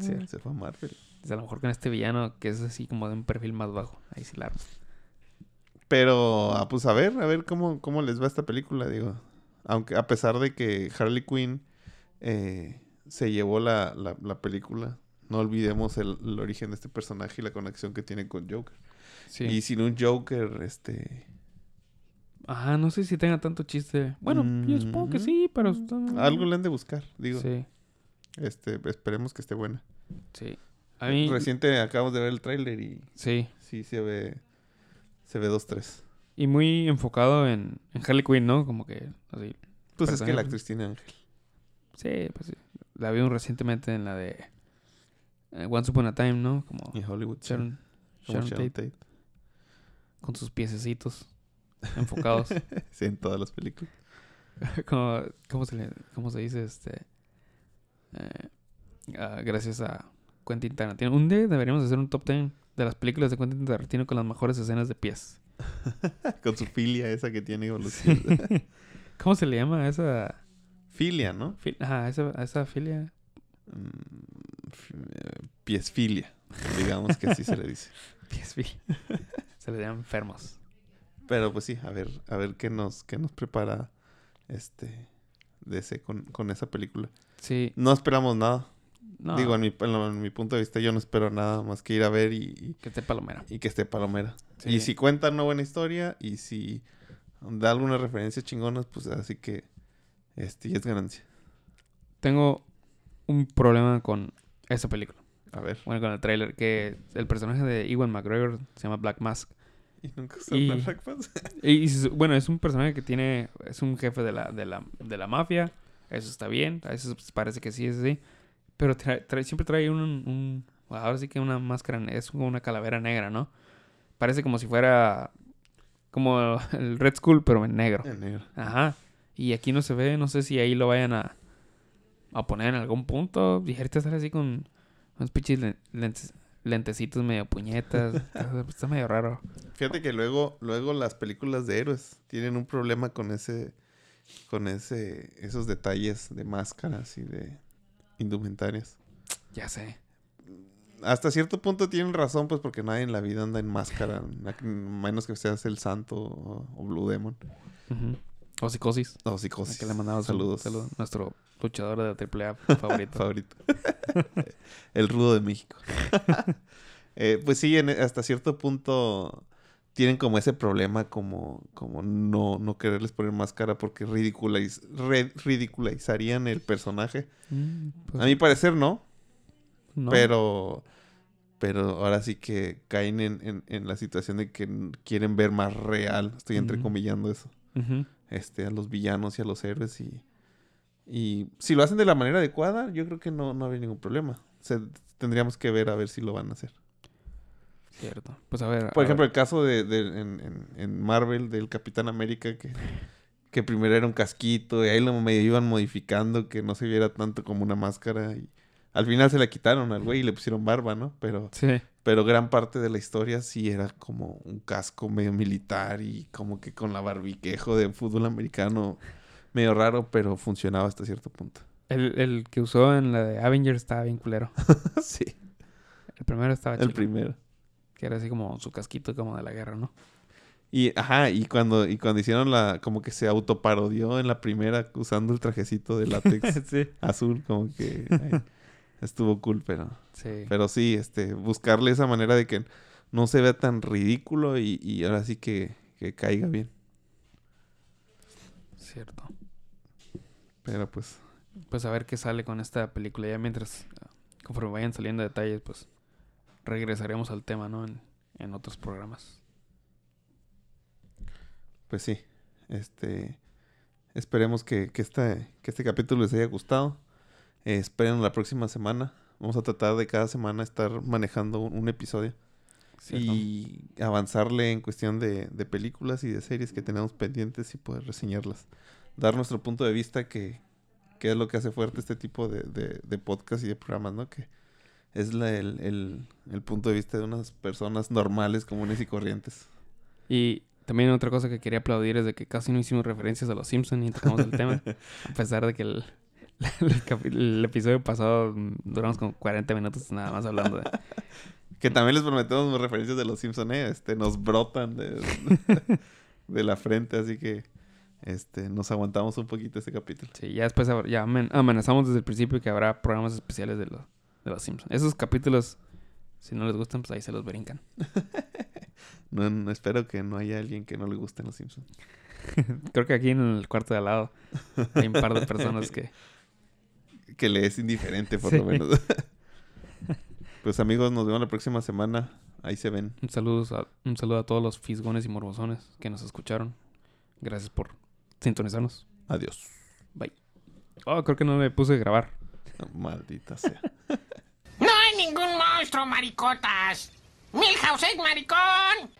Sí. Se fue a Marvel. pues, a lo mejor con este villano que es así como de un perfil más bajo. Ahí sí la arma. Pero, ah, pues a ver, a ver cómo, cómo les va esta película, digo. Aunque a pesar de que Harley Quinn eh, se llevó la, la, la película, no olvidemos el, el origen de este personaje y la conexión que tiene con Joker. Sí. Y sin un Joker, este... Ajá, no sé si tenga tanto chiste. Bueno, yo supongo que Mm, sí, pero... está- Algo le han de buscar, digo. Sí, Este, esperemos que esté buena. sí. A mí... Reciente acabamos de ver el tráiler y Sí. sí se ve... Se ve 2-3. Y muy enfocado en, en Harley Quinn, ¿no? Como que así. Pues es que la actriz tiene ángel. Sí, pues sí. La vi recientemente en la de eh, Once Upon a Time, ¿no? Como Y Hollywood. Sharon, Sharon Sharon Tate, Tate. Con sus piececitos enfocados. Sí, en todas las películas. como, ¿cómo, se le, ¿Cómo se dice? Este, eh, ah, gracias a Quentin Tarantino. Un día deberíamos hacer un top 10 de las películas de Quentin Tarantino con las mejores escenas de pies. Con su filia esa que tiene pies. ¿Cómo se le llama a esa, Filia, ¿no? fi- ajá, a esa, filia? Mm, eh, Piesfilia. Digamos que así se le dice. Pies filia. Se le llaman enfermos. Pero pues sí, a ver, a ver qué nos, qué nos prepara este DC con, con esa película. Sí. No esperamos nada. No, Digo, en mi, en, mi punto de vista, yo no espero nada más que ir a ver y, y- que esté palomera. y que esté Palomera. Sí. Y si cuentan una buena historia y si da algunas referencias chingonas, pues así que este ya es ganancia. Tengo un problema con esa película. A ver. Bueno, con el tráiler, que el personaje de Ewan McGregor se llama Black Mask. Y nunca usó Y- Black Panther. Y, bueno, es un personaje que tiene, es un jefe de la, de la, de la mafia. Eso está bien, a veces parece que sí es así. Pero trae- trae- siempre trae un, un- ahora sí que una máscara, es como una calavera negra, ¿no? Parece como si fuera como el Red Skull, pero en negro. En negro. Ajá. Y aquí no se ve, no sé si ahí lo vayan a, a poner en algún punto. Y ahorita estar así con unos pinches len- lentes- lentecitos medio puñetas. está, está medio raro. Fíjate que luego, luego las películas de héroes tienen un problema con ese, con ese, esos detalles de máscaras y de indumentarias. Ya sé. Hasta cierto punto tienen razón, pues porque nadie en la vida anda en máscara, menos que seas el santo o, o Blue Demon. Ujú. O psicosis. O psicosis. Que le mandamos saludos. saludos. Nuestro luchador de AAA favorito. favorito. el rudo de México. Eh, pues sí, en- hasta cierto punto tienen como ese problema como, como no, no quererles poner máscara porque ridiculiz- re- ridiculizarían el personaje. Mm, pues, A mi parecer no, no. pero pero ahora sí que caen en, en- en la situación de que quieren ver más real. Estoy entrecomillando eso. Este, a los villanos y a los héroes y, y si lo hacen de la manera adecuada, yo creo que no, no habría ningún problema. O sea, tendríamos que ver a ver si lo van a hacer. Cierto. Pues a ver. Por a ejemplo, ver. el caso de, de- en, en- en Marvel del Capitán América, que, que primero era un casquito y ahí lo medio iban modificando, que no se viera tanto como una máscara. Y al final se la quitaron al güey y le pusieron barba, ¿no? Pero, Sí. Pero gran parte de la historia sí era como un casco medio militar y como que con la barbiquejo de fútbol americano medio raro, pero funcionaba hasta cierto punto. El, el que usó en la de Avengers estaba bien culero. sí, El primero estaba el chido. primero. Que era así como su casquito como de la guerra, ¿no? Y, ajá, y cuando, y cuando hicieron la, como que se autoparodió en la primera usando el trajecito de látex sí. azul, como que ay, estuvo cool, pero, Sí. pero sí, este, buscarle esa manera de que no se vea tan ridículo y, y ahora sí que, que caiga bien. Cierto. Pero pues, Pues a ver qué sale con esta película. Ya mientras, conforme vayan saliendo detalles, pues regresaremos al tema, ¿no? En, en otros programas. pues sí, este, esperemos que, que, este, que este capítulo les haya gustado. Eh, esperen la próxima semana. Vamos a tratar de cada semana estar manejando un, un episodio. y avanzarle en cuestión de, de películas y de series que tenemos pendientes y poder reseñarlas. Dar nuestro punto de vista que, que es lo que hace fuerte este tipo de, de, de podcast y de programas, ¿no? Que es la- el, el- el punto de vista de unas personas normales, comunes y corrientes. Y también otra cosa que quería aplaudir es de que casi no hicimos referencias a los Simpsons y tocamos el tema. A pesar de que el, el episodio pasado mm, duramos como 40 minutos nada más hablando de... Que también les prometemos referencias de los Simpsons, ¿eh? Este, nos brotan de, de la frente, así que este, nos aguantamos un poquito este capítulo. Sí, ya después ya amen- amenazamos desde el principio que habrá programas especiales de, los de los Simpsons. Esos capítulos, si no les gustan, pues ahí se los brincan. No, no- espero que no haya alguien que no le gusten los Simpsons. Creo que aquí en el cuarto de al lado hay un par de personas que... Que le es indiferente, por Sí. lo menos. pues amigos, nos vemos la próxima semana. Ahí se ven. Un saludo, a, un saludo a todos los fisgones y morbosones que nos escucharon. Gracias por sintonizarnos. Adiós. Ah, Oh, creo que no me puse a grabar. Maldita sea. No hay ningún monstruo, maricotas. Milhouse es maricón.